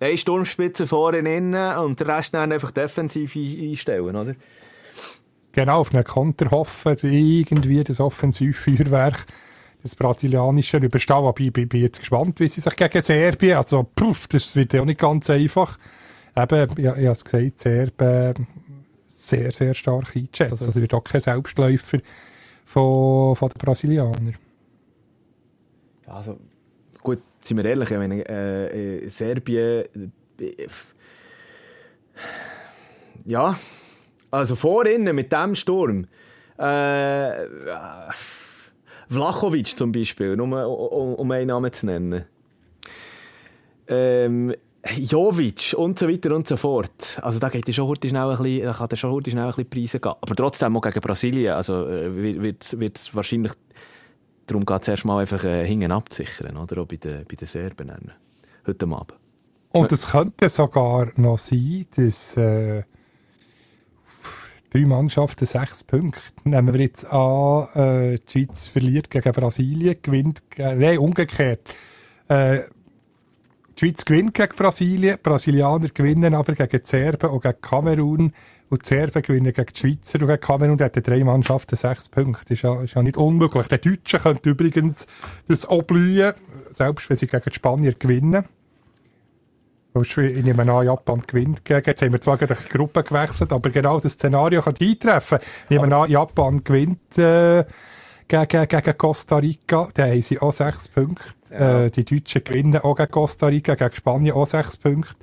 eine Sturmspitze vorne innen und den Rest dann einfach defensiv einstellen, oder? Genau, auf einen Konter hoffen, irgendwie das Offensivfeuerwerk des Brasilianischen überstehen. Aber ich bin, jetzt gespannt, wie sie sich gegen Serbien, also puff, das wird ja auch nicht ganz einfach. Eben, ja, ich habe es gesagt, Serben sehr, sehr stark eingeschätzt. Also, es wird auch kein Selbstläufer von, von den Brasilianern. Also, sind wir ehrlich, ich meine, äh, äh Serbien. Äh, ja, also vorhin mit dem Sturm. Äh, Vlachovic zum Beispiel, nur um, um einen Namen zu nennen. Ähm, Jovic und so weiter und so fort. Also da geht er schon schnell ein bisschen, da kann er schon schnell ein bisschen Preise gehen. Aber trotzdem auch gegen Brasilien, also äh, wird es wahrscheinlich darum geht es erstmal einfach äh, hinten abzusichern, oder? Auch bei den, bei den Serben heute Abend. Und es könnte sogar noch sein, dass äh, drei Mannschaften sechs Punkte. Nehmen wir jetzt an, äh, die Schweiz verliert gegen Brasilien, gewinnt, äh, nein, umgekehrt. Äh, die Schweiz gewinnt gegen Brasilien, Brasilianer gewinnen aber gegen die Serben und gegen Kamerun. Und die Serben gewinnen gegen die Schweizer und gegen Kamerun hatten drei Mannschaften sechs Punkte. Ist ja, ist ja nicht unmöglich. Die Deutschen können übrigens das auch blühen, selbst wenn sie gegen die Spanier gewinnen. Ich nehme an, Japan gewinnt gegen. Jetzt haben wir zwar gegen die Gruppe gewechselt, aber genau das Szenario kann eintreffen. Ich nehme an, Japan gewinnt äh, gegen, gegen Costa Rica. Da haben sie auch sechs Punkte. Ja. Äh, die Deutschen gewinnen auch gegen Costa Rica, gegen Spanien auch sechs Punkte.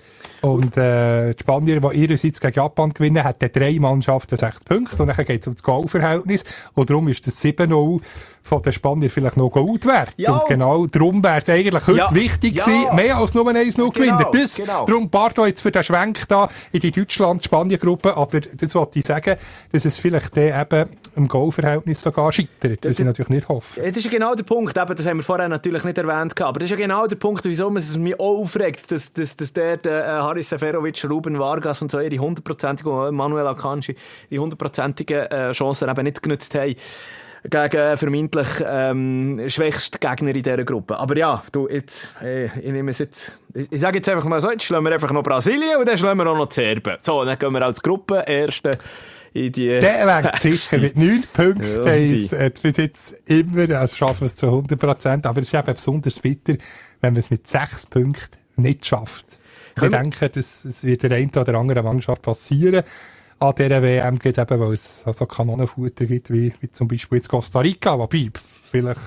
Und äh, die Spanier, die ihrerseits gegen Japan gewinnen, hatten drei Mannschaften sechs Punkte. Und dann geht es um das Goalverhältnis. Und darum ist das 7-0 von den Spaniern vielleicht noch gut wert. Ja, und genau darum wäre es eigentlich heute ja, wichtig gewesen, mehr als nur 1-0 genau, gewinnen. Das, genau. Darum pardon jetzt für den Schwenk da in die Deutschland-Spanien-Gruppe. Aber das wollte ich sagen, dass es vielleicht eben im Goalverhältnis sogar scheitert. Das ich natürlich nicht hoffe. Das ist genau der Punkt. Eben, das haben wir vorher natürlich nicht erwähnt. Aber das ist ja genau der Punkt, wieso man es mich aufregt, dass, dass, dass der, der äh, Haris Seferovic, Ruben Vargas und so ihre hundertprozentigen, Manuel Akanji, die hundertprozentigen äh, Chancen eben nicht genutzt haben. gegen vermeintlich ähm, schwächste Gegner in dieser Gruppe. Aber ja, du, jetzt, äh, ich nehme es jetzt, ich, ich sage jetzt einfach mal so, jetzt schlagen wir einfach noch Brasilien und dann schlagen wir auch noch die Serben. So, dann gehen wir als Gruppe Erste in die... Der wäre sicher mit 9 Punkten. Ja, ist, äh, bis jetzt immer, also schaffen wir es zu 100 Prozent. Aber es ist eben besonders bitter, wenn man es mit 6 Punkten nicht schafft. Ich Können wir- denke, das, das wird der einen oder anderen Mannschaft passieren. An dieser WM geht eben, weil es so Kanonenfutter gibt, wie, wie zum Beispiel jetzt Costa Rica. Wobei, vielleicht,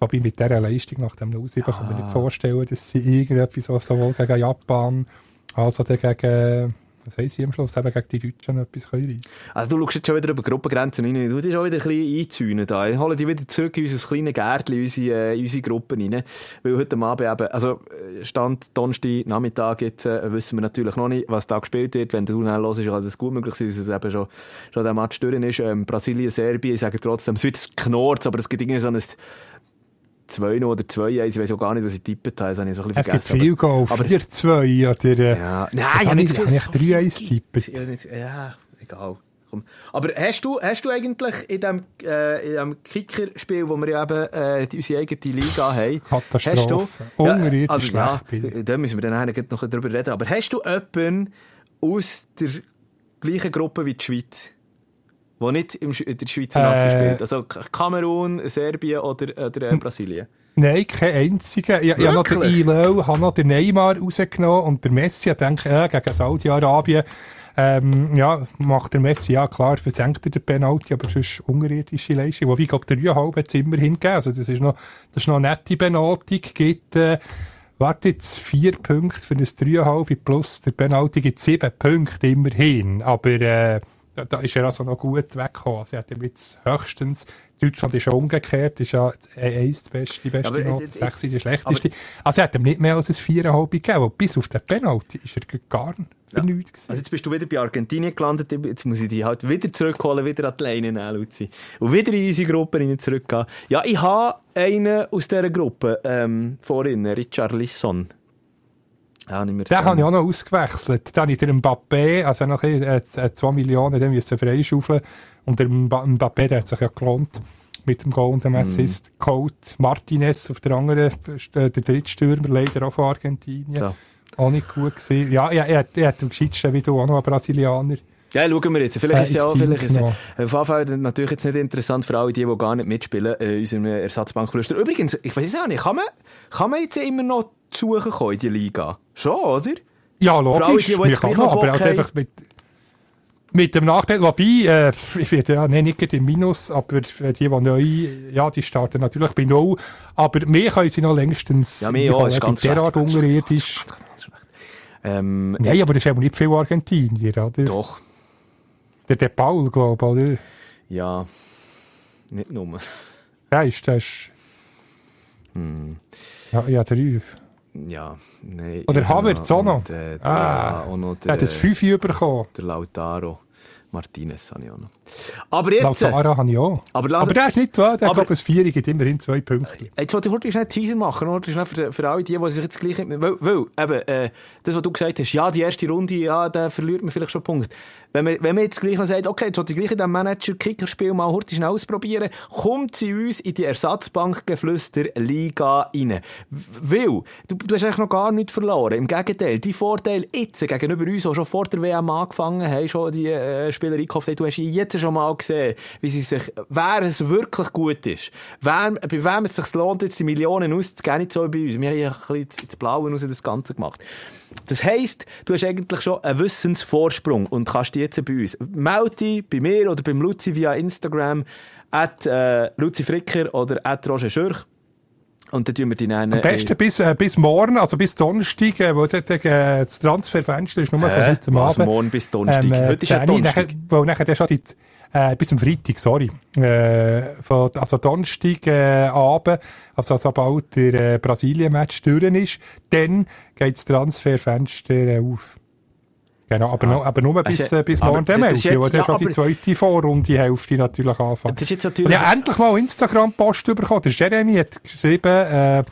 wobei mit dieser Leistung nach dem 0-7 kann man nicht vorstellen, dass sie irgendetwas so- sowohl gegen Japan, als auch gegen, was heisst sie am Schluss, eben gegen die Deutschen etwas reissen. Also du schaust jetzt schon wieder über Gruppengrenzen rein, du dich schon wieder ein bisschen einzäunen da. Ich hole dich wieder zurück in unser kleines Gärtchen, in unsere, äh, in unsere Gruppen rein. Weil heute Abend eben, also Stand Donnerstag Nachmittag jetzt, äh, wissen wir natürlich noch nicht, was da gespielt wird. Wenn du los ist, kann das gut möglich sein, dass es eben schon, schon der Match durch ist. Ähm, Brasilien, Serbien, ich sage trotzdem, es wird knurrt, aber es gibt irgendwie so ein 2 oder 2 1 ich weiß auch gar nicht, was ich tippt habe, das habe ich so ein Es bisschen gibt vergessen. viel Goal, aber- 4-2 oder... Ja, nein, ich habe nicht ich- gewusst, habe ich 3-1 viel tippt? gibt. Ich habe nicht- Ja, egal. Komm. Aber hast du, hast du eigentlich in dem, äh, in dem Kicker-Spiel, wo wir ja eben äh, die- unsere eigene Liga haben, Katastrophe. hast du, also, ja, schlecht bin ich. da müssen wir dann noch drüber reden, aber hast du jemanden aus der gleichen Gruppe wie die Schweiz, der nicht im, in der Schweizer Nazi Äh. spielt? Also Kamerun, Serbien oder, oder äh, Brasilien? Nein, kein einziger. Ich, ich habe noch den? Ilo, habe noch den Neymar rausgenommen und der Messi, ich denke, ja, gegen Saudi-Arabien, ähm, ja, macht der Messi, ja klar, versenkt er den Penalty, aber sonst unterirdische Leistung. Wobei, ich glaube, der Rührhalb hat es immerhin gegeben. Also, das ist noch, das ist noch eine nette Benotung. Gibt, äh, warte jetzt, vier Punkte für ein Dreieinhalb plus der Penalty gibt sieben Punkte immerhin. Aber, äh, da, da ist er also noch gut weggekommen. Sie hat ihm jetzt höchstens, Deutschland ist ja umgekehrt, ist ja eins die beste, die beste Aber, Note, jetzt- sechs ist die schlechteste. Also er hat ihm nicht mehr als ein viereinhalb gegeben, bis auf den Penalty ist er gar nicht gewesen. Also jetzt bist du wieder bei Argentinien gelandet, jetzt muss ich dich halt wieder zurückholen, wieder an die Leine nehmen, Luzi. Und wieder in unsere Gruppe rein zurückgehen. Ja, ich habe einen aus dieser Gruppe, ähm, vorhin, Richard Lisson. Ja, Den habe ich auch noch ausgewechselt. Dann habe ich den Mbappé, also noch ein, äh, z- zwei Millionen, den müssen freischaufeln. Und der Mba- Mbappé, der hat sich ja gelohnt. Mit dem Goal und dem Assist. Code Martinez auf der anderen, äh, der Drittstürmer, leider auch von Argentinien. Ja. Auch nicht gut gewesen. Ja, er, er, hat- er hat am gescheitsten wie du auch noch einen Brasilianer. Ja, schauen wir jetzt. Vielleicht Äh, ist es ja auch, vielleicht ist es, äh, auf jeden Fall natürlich jetzt nicht interessant für alle die, die gar nicht mitspielen, äh, in unserem Ersatzbankflüster. Übrigens, ich weiß auch nicht, kann man, kann man jetzt immer noch zu suchen in die Liga? Schon, oder? Ja, alle, logisch. die, die Wir jetzt kann noch aber Bock halt einfach mit, mit dem Nachteil, wobei, äh, ich werde ja nee, nicht im Minus, aber die, die neu, ja, die starten natürlich bei Null. Aber mehr können sie noch längstens. Ja, mehr auch, ist ganz derart unterirdisch. Ähm, Nein, aber das ist eben nicht viel Argentinier, oder? Doch, Der, der Paul, glaube ich, oder? ja. Nicht nur. Der ist, der ist, Hm. ja, ja, drei. Ja, nein. Oder Havertz auch noch? äh, der, Ah, auch noch Der der, hat das Fünfe bekommen. der Lautaro Martinez habe ich auch noch. Aber jetzt, Lautaro habe ich auch. Aber aber der ist nicht wahr, der Aber- hat, ein Vier, gibt immerhin zwei Punkte. Jetzt wollte ich heute schnell einen Teaser machen, oder? Schnell für, für alle die, die sich jetzt gleich... Weil, weil eben, äh, das, was du gesagt hast, ja, die erste Runde, ja, da verliert man vielleicht schon Punkte. Wenn man, wenn man jetzt gleich noch sagt, okay, jetzt wollte ich gleich in diesem Manager-Kickerspiel mal heute schnell ausprobieren, kommt sie uns in die Ersatzbankgeflüster-Liga rein. Weil, du, du hast eigentlich noch gar nichts verloren. Im Gegenteil, die Vorteil jetzt gegenüber uns, die schon vor der WM angefangen haben, schon die äh, Spieler eingekauft haben, du hast jetzt schon mal gesehen, wie sie sich, wer es wirklich gut ist, wer, bei wem es sich lohnt, jetzt die Millionen auszugeben, nicht so wie bei uns. Wir haben ja ein bisschen ins Blaue raus das Ganze gemacht. Das heisst, du hast eigentlich schon einen Wissensvorsprung und kannst die jetzt bei uns. Melde dich bei mir oder beim Luzi via Instagram at äh, Luzi Fricker oder at Roger Schürch. Und dann tun wir die nennen. Am besten bis, äh, bis morgen, also bis Donnerstag, äh, wo dort, äh, das Transferfenster ist nur von Hä? heute Abend. morgen bis Donnerstag? äh, Heute ist ja 10, Donnerstag. Nachher, wo nachher dann schon die, äh, bis am Freitag, sorry. Äh, von, also Donnerstag äh, Abend, also sobald der äh, Brasilien-Match durch ist, dann geht das Transferfenster äh, auf. Genau, aber, nur, aber nur bis, Also, äh, bis aber morgen dem das ist 11, wo jetzt- dann ja, schon die zweite Vorrunde Hälfte natürlich anfängt. Das ist jetzt natürlich... ich habe endlich mal Instagram-Post bekommen. Der Jeremy hat geschrieben, äh, äh,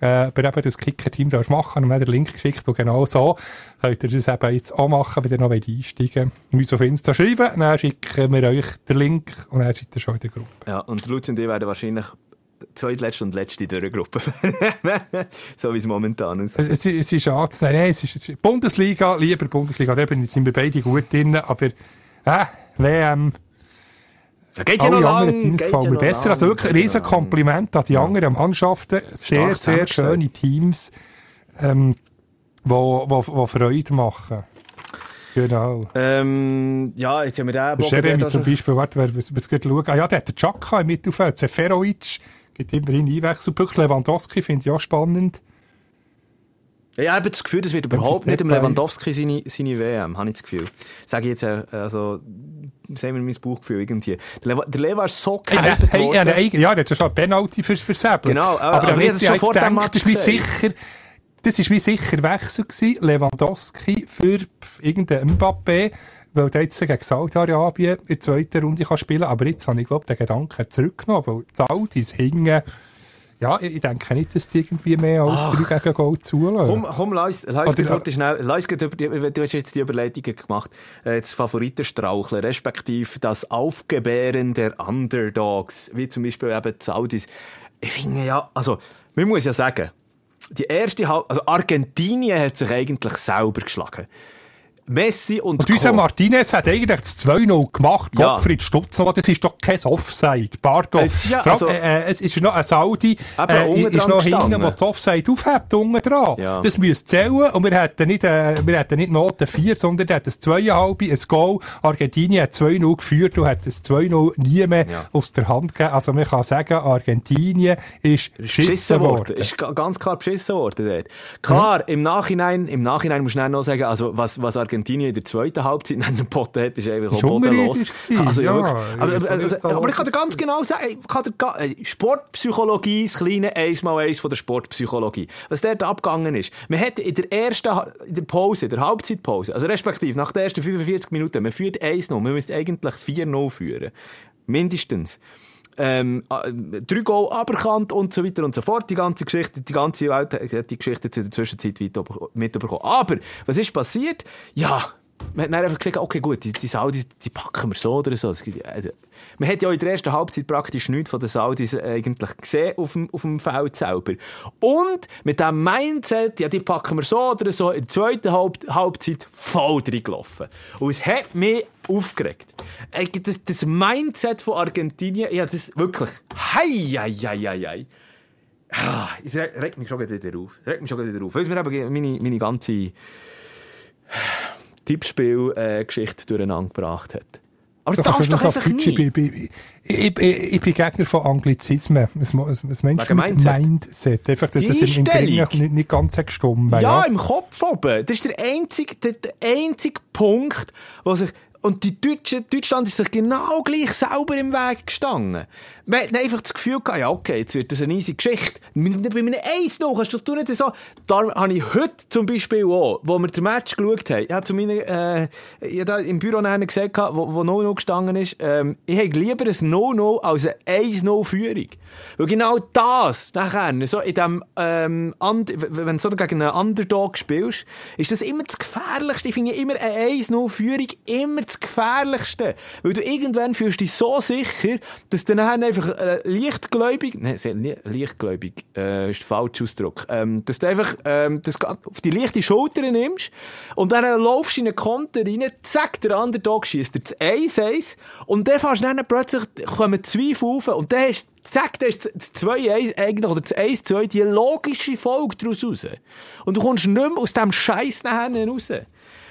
aber eben das Kicker-Team darfst machen. Und wir haben den Link geschickt und genau so könnt ihr das eben jetzt auch machen, wenn ihr noch einsteigen wollt. Ihr müsst auf Insta schreiben, dann schicken wir euch den Link und dann seid ihr schon in der Gruppe. Ja, und Luzi und ich werden wahrscheinlich zweitletzte und letzte in dieser Gruppe. so wie es momentan aussieht. Es, es, es ist anzunehmen. Nein, es ist Bundesliga, lieber Bundesliga, da sind wir beide gut drin, aber äh, WM... Da geht ja noch lang. Teams gefallen mir besser. Also wirklich ein riesen Kompliment an die ja. anderen Mannschaften. Sehr, sehr schöne Teams, ähm, wo, wo, wo Freude machen. Genau. Ähm, ja, jetzt haben wir den Bogen... Jeremy zum Beispiel, warte, wer, was, was geht schauen? Ah ja, der hat den Chaka im Mittelfeld, Seferovic, gibt immerhin Einwechselpunkte. Lewandowski finde ich auch spannend. Ja, ich habe das Gefühl, das wird überhaupt nicht, im Lewandowski seine, seine WM, habe ich das Gefühl. Sage ich jetzt, äh, also, sehen wir mein Bauchgefühl irgendwie. Der Lewa, der Lewa ist so gehypt hey, hey, hey, Ja, der hat schon ein Penalty für, für Genau, aber, aber, aber jetzt, jetzt schon gedacht, das ist wie sicher, das ist wie sicher Wechsel gewesen, Lewandowski für irgendeinen Mbappé, weil der jetzt gegen Saudi-Arabien in der zweiten Runde kann spielen Aber jetzt habe ich, glaube den Gedanken zurückgenommen, weil die Saudis hingen ja, ich denke nicht, dass die irgendwie mehr als Ach. drei gegen Goal zulassen. Komm, komm, lass, lass, Oder, heute schnell, lass über die, du hast jetzt die Überleitungen gemacht, äh, das Favoritenstraucheln, respektive das Aufgebären der Underdogs, wie zum Beispiel eben die Saudis. Ich finde ja, also, man muss ja sagen, die erste, also Argentinien hat sich eigentlich selber geschlagen. Messi und, und unser Martinez hat eigentlich das 2-0 gemacht. Ja. Gottfried Stutzner, das ist doch kein Offside. Pardon. Es ist, ja, also, äh, äh, es ist noch ein Saudi, äh, ist noch hinten, wo das Offside aufhebt, unten dran. Ja. Das müsste zählen. Und wir hätten nicht, äh, wir hätten nicht Note 4, sondern wir hätten ein 2,5, ein Goal. Argentinien hat 2-0 geführt und hat das 2-0 nie mehr ja. aus der Hand gegeben. Also man kann sagen, Argentinien ist beschissen worden. Ist ganz klar beschissen worden dort. Klar, mhm. im Nachhinein, im Nachhinein muss ich noch sagen, also was, was Argentinien Argentinien in der zweiten Halbzeit einen hat, ist einfach auch bodenlos. Also, ja, aber, aber, also, aber, ich kann dir ganz genau sagen, ich kann dir, äh, Sportpsychologie, das kleine Eins-mal-Eins von der Sportpsychologie. Was dort abgegangen ist. Man hat in der ersten in der Pause, in der Halbzeitpause, also respektive nach den ersten 45 Minuten, man führt 1-0, man müsste eigentlich 4-0 führen. Mindestens ähm, drei Goal aberkannt und so weiter und so fort. Die ganze Geschichte, die ganze Welt hat die Geschichte in der Zwischenzeit mitbekommen. Aber, was ist passiert? Ja, man hat dann einfach gesagt, okay, gut, die, die Saudis, die packen wir so oder so. Also, man hat ja in der ersten Halbzeit praktisch nichts von den Saudis eigentlich gesehen auf dem, auf dem Feld selber. Und mit diesem Mindset, ja, die packen wir so oder so, in der zweiten Halb Halbzeit voll gelaufen. Und es hat mich aufgeregt. Das, das Mindset von Argentinien, ja, das wirklich, hei, hei. Ah, es regt mich schon wieder auf. Es regt mich schon wieder auf. Weil mir eben meine, meine ganze Tippspiel-Geschichte durcheinander gebracht hat. Aber das darfst du doch einfach nicht. Ich, ich, ich, ich, bin Gegner von Anglizismen. Was, was, meinst du mit Mindset? Einfach, dass es im, im nicht, nicht ganz gestummt ja, ja, im Kopf oben. Das ist der einzige, der einzige Punkt, wo sich und die Deutschen, Deutschland ist sich genau gleich selber im Weg gestanden. Man hat einfach das Gefühl gehabt, ja, okay, jetzt wird das eine easy Geschichte. Bei einem Eis noch, kannst du nicht so. Da habe ich heute zum Beispiel auch, wo wir den Match geschaut haben, ich habe zu meinen, äh, ich habe im Büro nachher gesagt, wo, wo No-No gestanden ist, ähm, ich hätte lieber ein No-No als eine 1-No-Führung. Weil genau das, nachher, so in dem, ähm, wenn du so gegen einen Underdog spielst, ist das immer das Gefährlichste. Ich finde immer eine 1-0-Führung immer das Gefährlichste. Weil du irgendwann fühlst dich so sicher, dass du dann einfach äh, leichtgläubig, nein, leichtgläubig, äh, ist der falsche Ausdruck, ähm, dass du einfach ähm, das auf die leichte Schulter nimmst und dann laufst du in einen Konter rein, zack, der Underdog schießt dir das 1-1 und dann fährst du dann plötzlich, kommen Zweifel auf und dann hast zack, da ist das 2-1 eigentlich, oder das 1-2 die logische Folge daraus raus. Und du kommst nicht mehr aus diesem Scheiß nachher raus.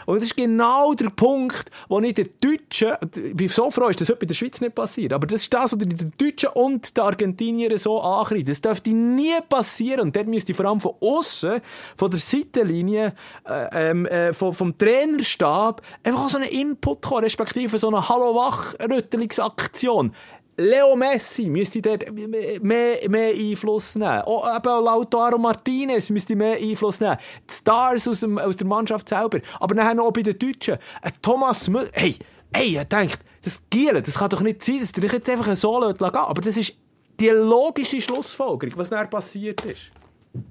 Und das ist genau der Punkt, wo ich den Deutschen, ich bin so froh, dass das heute bei der Schweiz nicht passiert, aber das ist das, was die Deutschen und die Argentinier so ankreiden. Das dürfte nie passieren und dort müsste vor allem von außen, von der Seitenlinie, äh, ähm, äh, vom, vom Trainerstab, einfach so einen Input kommen, respektive so eine Hallo-Wach-Rüttelungsaktion. Leo Messi müsste dort mehr, mehr Einfluss nehmen. Auch eben Lautaro Martinez müsste mehr Einfluss nehmen. Die Stars aus, dem, aus der Mannschaft selber. Aber dann noch bei den Deutschen. Ein Thomas Müller. Hey, hey, er denkt, das Gielen, das kann doch nicht sein, dass du dich jetzt einfach so gehen Aber das ist die logische Schlussfolgerung, was dann passiert ist.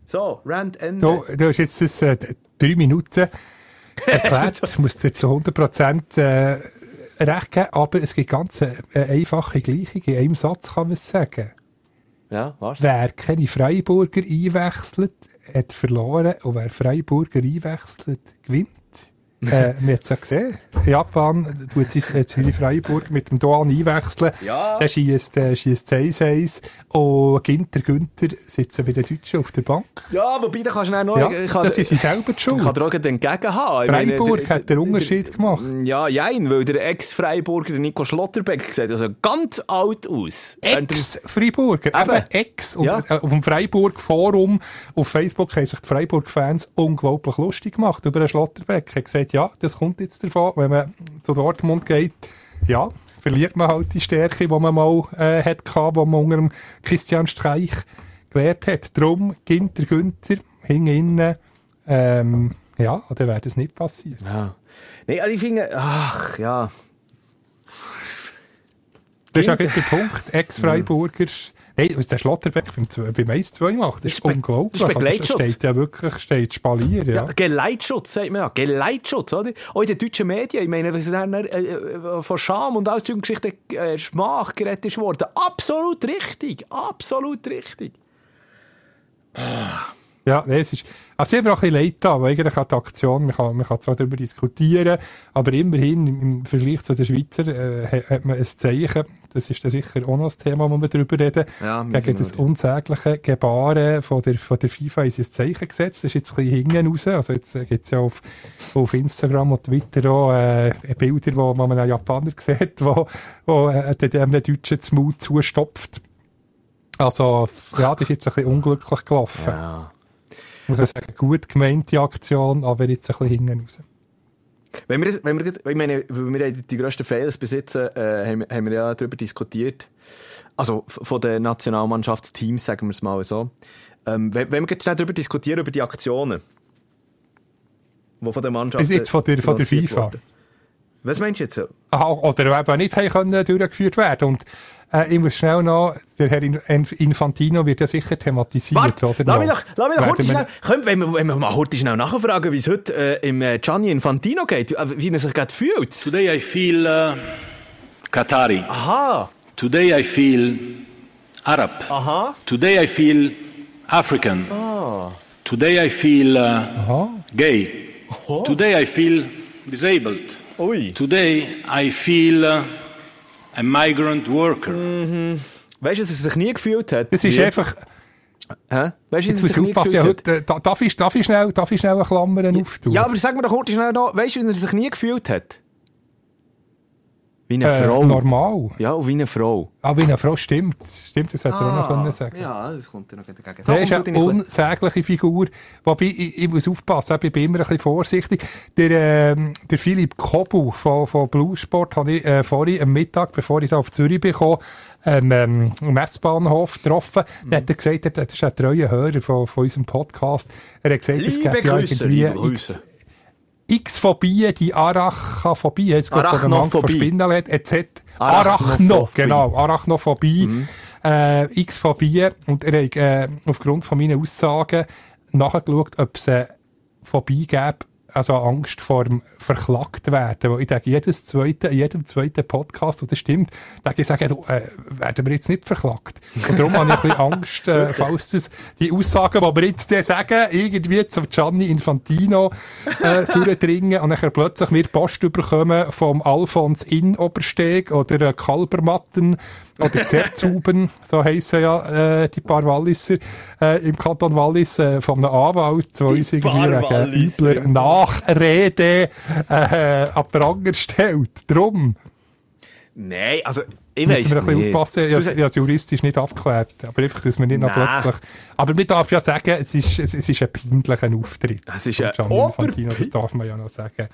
So, Rand Ende. Du, du hast jetzt das, äh, drei Minuten erklärt. ich muss dir zu 100% äh, recht geben, aber es gibt ganz eine, eine einfache Gleichung. In einem Satz kann man es sagen. Ja, was? Wer keine Freiburger einwechselt, hat verloren. Und wer Freiburger einwechselt, gewinnt. Äh, wir haben es ja gesehen. Japan tut hat sie Freiburg mit dem Doan einwechseln. Ja. Der schießt, äh, schießt 1-1. Und Ginter Günther sitzen bei den Deutschen auf der Bank. Ja, wobei, da kannst du dann noch... Ja, ich kann- das ist sie selber die Ich kann schuld. dir auch entgegen haben. Meine, Freiburg der- hat den Unterschied gemacht. Ja, jein, weil der Ex-Freiburger, der Nico Schlotterbeck, sieht also ganz alt aus. Ex-Freiburger, Eben. eben Ex. Und Ja. äh, auf dem Freiburg-Forum auf Facebook haben sich die Freiburg-Fans unglaublich lustig gemacht über den Schlotterbeck. Er hat gesagt, ja, das kommt jetzt davon, wenn man zu Dortmund geht, ja, verliert man halt die Stärke, die man mal äh, hat gehabt, die man unter dem Christian Streich gelernt hat. Drum Ginter Günther hinten innen, ähm, ja, oder wäre das nicht passiert. Ja. Nee, also ich finde, ach, ja. Das ist gerade der Punkt. Ex-Freiburger. Nein, was der Schlotterbeck beim, beim 1-2 macht, das ist ist unglaublich. das ist Also, steht ja wirklich, steht Spalier, ja. Ja, Geleitschutz, sagt man ja. Geleitschutz, oder? Auch in den deutschen Medien. Ich meine, was dann äh, äh, von Scham und Geschichten äh, Schmach gerettet ist worden. Absolut richtig. Absolut richtig. Ja, nee, es ist, also ich habe auch ein bisschen leid da, weil eigentlich hat die Aktion, man kann, man kann zwar darüber diskutieren, aber immerhin im, Vergleich zu den Schweizer äh, hat- man ein Zeichen, das ist dann sicher auch noch das Thema, wo wir darüber reden, Ja, gegen das unsägliche Gebaren von der, von der FIFA ist ein Zeichen gesetzt, das ist jetzt ein bisschen hinten raus, also jetzt äh, gibt's ja auf, auf Instagram und Twitter auch äh, Bilder, wo man einen Japaner sieht, wo, wo äh, dem Deutschen das Mund zustopft. Also, ja, das ist jetzt ein bisschen unglücklich gelaufen. Ja. Muss ich sagen, gut gemeinte Aktion, aber jetzt ein bisschen hinten raus. Wenn wir, wenn wir, ich meine, wir die grössten Fehler besitzen, äh, haben, wir- haben wir ja darüber diskutiert. Also von den Nationalmannschaftsteams, sagen wir es mal so. Ähm, wenn, wenn wir jetzt schnell darüber diskutieren, über die Aktionen, die von der Mannschaft. Ist jetzt von der- von der finanziert FIFA? wurden. Was meinst du jetzt? so? Aha, oder eben nicht haben können durchgeführt werden. Und äh, ich muss schnell noch, der Herr In- Inf- Infantino wird ja sicher thematisiert, Warte, oder? lass mich noch? lass mich kurz wir- schnell, können, wenn, wir, wenn wir mal kurz schnell nachfragen, wie es heute äh, im äh, Gianni Infantino geht, äh, wie er sich gerade fühlt. Today I feel uh, Qatari. Aha, Today I feel Arab. aha. Today I feel African. Today I feel uh, Aha. gay. Today I feel disabled. Ui. Today I feel a migrant worker. Weißt du, dass er sich nie gefühlt hat? Das ist Wie? einfach, Hä? Weißt du, jetzt dass muss ich aufpassen, ja, heute, äh, da- darf, ich, darf, ich schnell, darf ich schnell eine Klammer auftun? Ja, aber sag mir doch kurz schnell noch, weißt du, wie er sich nie gefühlt hat? Wie eine äh, Frau. normal. Ja, und wie eine Frau. Aber wie eine Frau stimmt, stimmt, das hätte er auch noch können sagen Ja, das kommt dir noch dagegen. Der ist komm, eine unsägliche Figur. Wobei, ich, ich muss aufpassen, ich bin immer ein bisschen vorsichtig. Der, ähm, der Philipp Kobu von, von Bluesport habe ich äh, vorhin am Mittag, bevor ich da auf Zürich bin, ähm, ähm, am S-Bahnhof getroffen. Mhm. Dann hat er gesagt, er- das ist ein treuer Hörer von, von unserem Podcast. Er hat gesagt, es Liebe gibt ja liebe irgendwie x, Grüße. X-Phobie, die Arachophobie, jetzt von dem Angst vor Arachnophobie. Spinnen hat, etc. Arachno, genau, Arachnophobie, äh, X-Phobie. Und er hat äh, aufgrund von meinen Aussagen nachgeschaut, ob es eine Phobie gäbe, also Angst vor dem verklagt werden. Weil ich denke, jedes zweite, in jedem zweiten Podcast, wo das stimmt, denke ich, sage, du, äh, werden wir jetzt nicht verklagt. Und darum habe ich ein bisschen Angst, äh, falls das, die Aussagen, die wir jetzt sagen, irgendwie zum Gianni Infantino äh, durchdringen und dann plötzlich wir Post bekommen vom Alfons in Obersteg oder äh, Kalbermatten oder Zerzuben, so heissen ja äh, die paar Walliser äh, im Kanton Wallis, äh, von einem Anwalt, der uns irgendwie wegen übler Nachrede äh, an Pranger stellt. Drum Nein, also, ich müssen weiss wir ein bisschen nicht. aufpassen. Ich habe es juristisch nicht abgeklärt. Aber einfach, dass wir nicht noch plötzlich... Aber man darf ja sagen, es ist, es, es ist ein peinlicher Auftritt. Es ist ein Ober- das darf man ja noch sagen.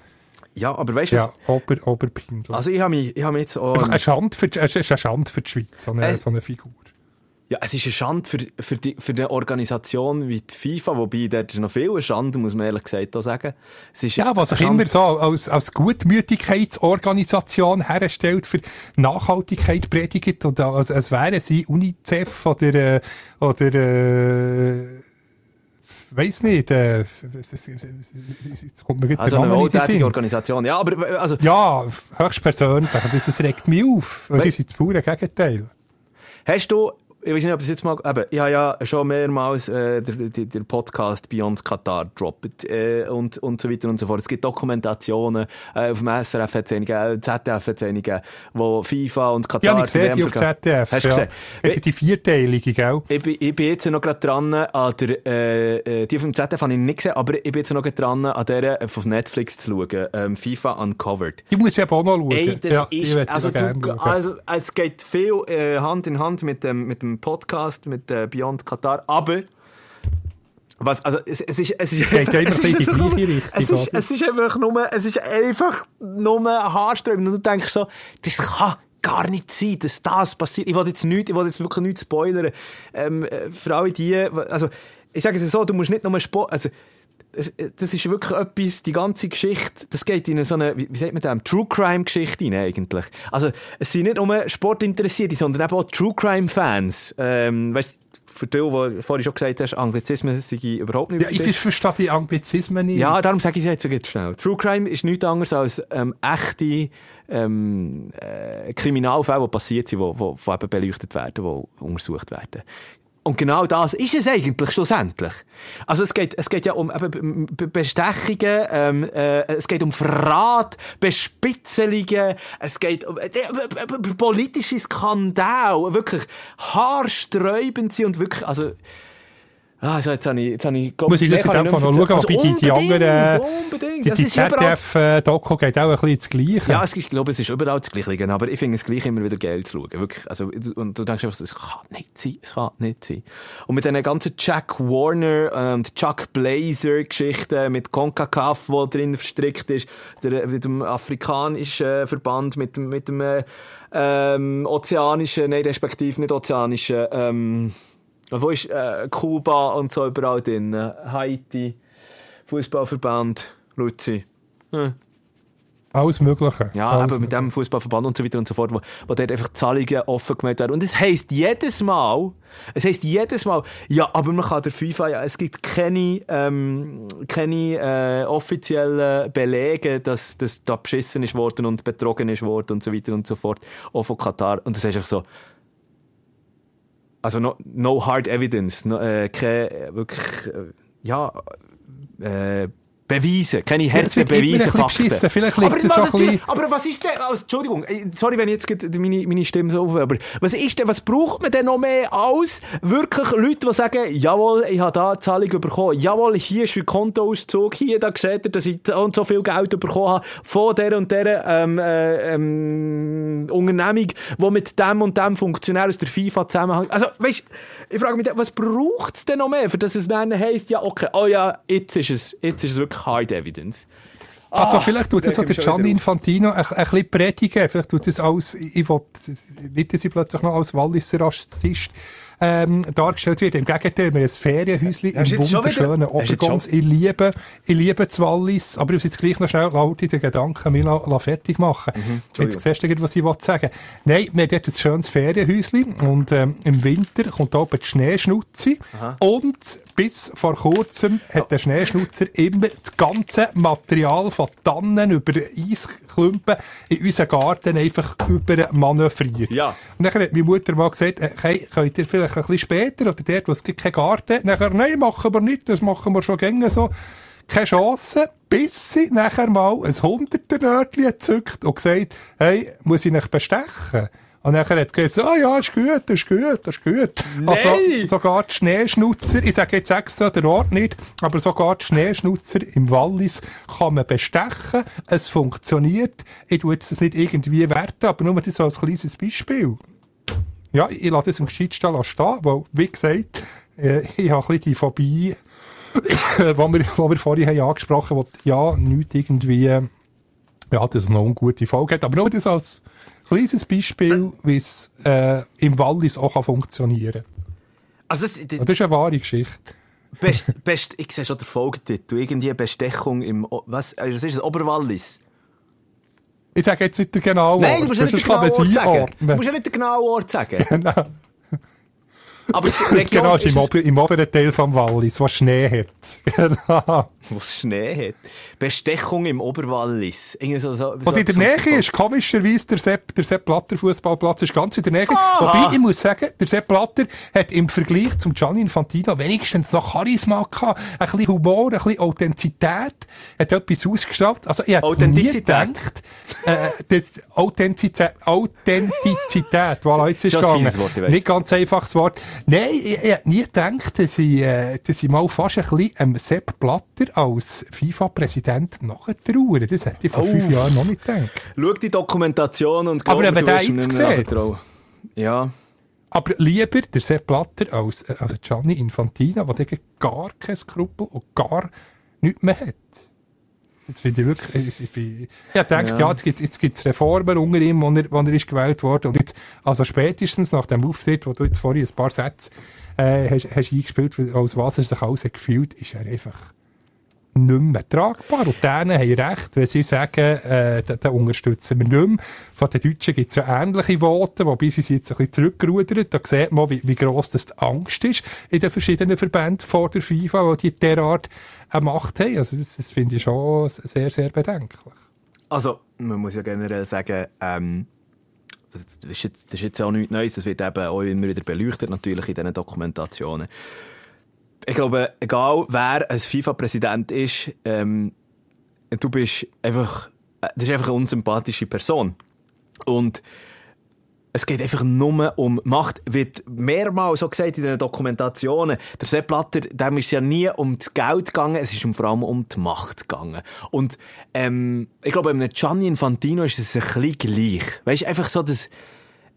Ja, aber weißt du, Ja, ober, oberpeinlich. also ich habe mich, ich habe mich jetzt auch... Einfach eine Schande für, es ist eine Schande für die Schweiz, so eine, Äh, so eine Figur. Ja, es ist eine Schande für, für, die, für eine Organisation wie die FIFA, wobei dort ist noch viel eine Schande, muss man ehrlich gesagt auch sagen. Es ist Ja, was sich immer so als, als Gutmütigkeitsorganisation herstellt für Nachhaltigkeit predigt und als, als wären sie UNICEF oder, äh, oder äh, weiss nicht, äh, jetzt kommt mir Also eine wohltätige. Organisation. Ja, aber äh, also, Ja, höchstpersönlich. Das, das regt mich auf. Weil Wei- sie sind das pure Gegenteil. hast du, ich weiß nicht, ob das jetzt mal, eben, ich habe ja schon mehrmals äh, der Podcast Beyond Qatar gedroppt äh, und, und so weiter und so fort. Es gibt Dokumentationen, äh, auf dem SRF hat es einige, äh, ZDF hat es einige, wo FIFA und Katar... Ja, ich sehe die auf. ZDF. Hast du ja. gesehen? Hat die vierteilige, gell? Ich bin, ich bin jetzt noch gerade dran an der, äh, äh, die vom ZDF habe ich nicht gesehen, aber ich bin jetzt noch dran an der äh, von Netflix zu schauen, ähm, FIFA Uncovered. Die muss ich eben auch noch schauen. Ey, das ja, ist, ich also, du, also, es geht viel äh, Hand in Hand mit dem, mit dem Podcast, mit äh, Beyond Qatar, aber was, also, es, es ist, es ist, Es es die einfach nur- Es ist, es ist einfach nur, es ist einfach nur haarsträubend und du denkst so, das kann gar nicht sein, dass das passiert. Ich will jetzt nicht, ich will jetzt wirklich nichts spoilern. Ähm, äh, für alle die, also, ich sage es so, du musst nicht nur Sport, also, das ist wirklich etwas, die ganze Geschichte, das geht in so eine, wie sagt man das, True Crime Geschichte hinein eigentlich. Also, es sind nicht nur Sportinteressierte, sondern eben auch True Crime Fans. Ähm, weißt, für die, die vorhin schon gesagt hast, Anglizismen sind überhaupt nicht Ja, ich verstehe die Anglizismen nicht. Ja, darum sage ich es jetzt so schnell. True Crime ist nichts anderes als ähm, echte ähm, äh, Kriminalfälle, die passiert sind, die, die, die eben beleuchtet werden, die untersucht werden. Und genau das ist es eigentlich schlussendlich. Also es geht, es geht ja um eben Be- Bestechungen, ähm, äh, es geht um Verrat, Bespitzelungen, es geht um äh, äh, äh, politische Skandale, wirklich haarsträubend sind und wirklich, also also jetzt habe ich, jetzt habe ich, glaub, Muss ich das in dem Fall noch schauen, erzählen. wobei die, die Also anderen, unbedingt, die, Das die ZDF-Doku geht auch ein bisschen das Gleiche. Ja, es, ist- ich glaube, es ist überall das Gleiche, aber ich finde es gleich immer wieder geil zu schauen. Wirklich, also, und du denkst einfach, es kann nicht sein, es kann nicht sein. Und mit diesen ganzen Jack Warner und Chuck Blazer Geschichten, mit CONCACAF, wo drin verstrickt ist, der, mit dem afrikanischen äh, Verband, mit dem, mit dem, äh, ähm, ozeanischen, nein, respektive nicht ozeanischen, ähm, wo ist, äh, Kuba und so überall drin, Haiti, Fußballverband, Luzi. Hm. Alles Mögliche. Ja, Alles aber mit dem Fußballverband und so weiter und so fort, wo, wo dort einfach Zahlungen offen gemacht werden. Und es heisst jedes Mal, es heisst jedes Mal, ja, aber man kann der FIFA, ja, es gibt keine, ähm, keine äh, offiziellen Belege, dass, dass da beschissen ist worden und betrogen ist worden und so weiter und so fort, auch von Katar. Und das ist einfach so, also no, no hard evidence, no, äh, keine, äh, wirklich, äh, ja, äh, Beweise, keine harten Beweise, Fakten. Vielleicht liegt aber, was, auch ein aber was ist denn, also, Entschuldigung, äh, sorry, wenn ich jetzt meine, meine Stimme so auf, aber was ist denn, was braucht man denn noch mehr als wirklich Leute, die sagen, jawohl, ich habe da eine Zahlung bekommen, jawohl, hier ist mein Kontoauszug, hier, da seht ihr, dass ich so und so viel Geld bekommen habe von der und der ähm, äh, ähm, Unternehmung, die mit dem und dem Funktionär aus der FIFA zusammenhängt. Also, weißt ich frage mich, was braucht es denn noch mehr, für dass es dann heisst, ja, okay, oh ja, jetzt ist es, jetzt ist es wirklich Hard Evidence. Also Ah, vielleicht tut das so der Gianni. Infantino ein, ein bisschen predigen. Vielleicht tut das als, ich will, nicht, dass ich plötzlich noch als Walliser Rassist ähm, dargestellt wird. Im Gegenteil, wir haben ein Ferienhäuschen im wunderschönen Obergons. Ich liebe, ich liebe das Wallis, aber ich muss jetzt gleich noch schnell laut den Gedanken mich la, la fertig machen. Mhm, jetzt siehst du, was ich will sagen Nein, wir haben dort ein schönes Ferienhäuschen und ähm, im Winter kommt da oben die Schneeschnutze und bis vor kurzem hat der Schneeschnutzer immer das ganze Material von Tannen über Eisklumpen in unseren Garten einfach über manövriert. Ja. Und dann hat meine Mutter mal gesagt, äh, hey, könnt ihr vielleicht ein bisschen später oder dort, wo es gibt keinen Garten hat, nachher, nein, machen wir nicht, das machen wir schon gängig so. Keine Chance, bis sie nachher mal ein hunderter Nördchen gezückt und gesagt, hey, muss ich nicht bestechen? Und nachher hat gesagt, ah ja, ist gut, ist gut, ist gut. Also, sogar die Schneeschnutzer, ich sage jetzt extra den Ort nicht, aber sogar die Schneeschnutzer im Wallis kann man bestechen. Es funktioniert. Ich tue jetzt das nicht irgendwie werten, aber nur das so als kleines Beispiel. Ja, ich lasse es im Gescheitstall stehen, weil, wie gesagt, äh, ich habe ein bisschen die Phobie, wo wir, wo wir vorhin haben angesprochen haben, wo ja nicht irgendwie, ja, dass es noch eine gute Folge hat, aber nur das als kleines Beispiel, wie es äh, im Wallis auch kann funktionieren Also, das, kann. Und das ist eine wahre Geschichte. Best, best, ich sehe schon den Folgetitel. Irgendwie Bestechung im, was, also, was ist das, Oberwallis? Ich sage jetzt nicht den genauen Nein, du musst ja Ort, nicht den genauen Ort sagen. Du musst ja nicht den genauen Ort sagen. Genau. Aber die Region Genau, ist ist im, Ober im oberen Teil vom Wallis, wo Schnee hat. Genau. wo es Schnee hat. Bestechung im Oberwallis. So, so, Und so, in der Nähe ist komischerweise der Sepp, der Sepp Blatter Fußballplatz ist ganz in der Nähe. Wobei, ich muss sagen, der Sepp Blatter hat im Vergleich zum Gianni Infantino wenigstens noch Charisma gehabt, ein bisschen Humor, ein bisschen Authentizität, hat etwas ausgestrahlt. Also, ich hätte nie Authentizität? gedacht, äh, das Authentizität, Authentizität, voilà, jetzt ist Das gegangen. Wort. Nicht ganz einfaches Wort. Nein, ich, ich hätte nie gedacht, dass ich, äh, dass ich mal fast ein bisschen ähm, Sepp Blatter als FIFA-Präsident nachtrauere. Das hätte ich vor fünf Jahren noch nicht gedacht. Schau die Dokumentation und Aber glaub mir, wenn der jetzt sieht. Ja. Aber lieber der Sepp Blatter als, äh, als Gianni Infantino, der gar kein Skrupel und gar nichts mehr hat. Das finde ich wirklich, ich, bin, ich denke, ja. Ja. jetzt gibt es jetzt gibt's Reformen unter ihm, wo er, wo er ist gewählt worden. Und jetzt, also spätestens nach dem Auftritt, wo du jetzt vorhin ein paar Sätze äh, hast, hast eingespielt, aus was er sich alles gefühlt, ist er einfach nicht mehr tragbar. Und denen haben recht, wenn sie sagen, äh, den, unterstützen wir nicht mehr. Von den Deutschen gibt es ja ähnliche Voten, wobei sie sind jetzt ein bisschen zurückgerudert. Da sieht man, wie, wie gross das die Angst ist in den verschiedenen Verbänden vor der FIFA, die derart eine Macht haben. Also das, das finde ich schon sehr, sehr bedenklich. Also, man muss ja generell sagen, ähm, das ist jetzt, das ist jetzt auch nichts Neues, das wird eben auch immer wieder beleuchtet, natürlich in diesen Dokumentationen. Ich glaube, egal wer ein FIFA-Präsident ist, ähm, du bist einfach, äh, das ist einfach eine unsympathische Person. Und es geht einfach nur um Macht. Wird mehrmals so gesagt in den Dokumentationen. Der Sepp Blatter, dem ist ja nie um das Geld gegangen, es ist vor allem um die Macht gegangen. Und ähm, ich glaube, bei Gianni Infantino ist es ein bisschen gleich. Weißt du, einfach so, dass,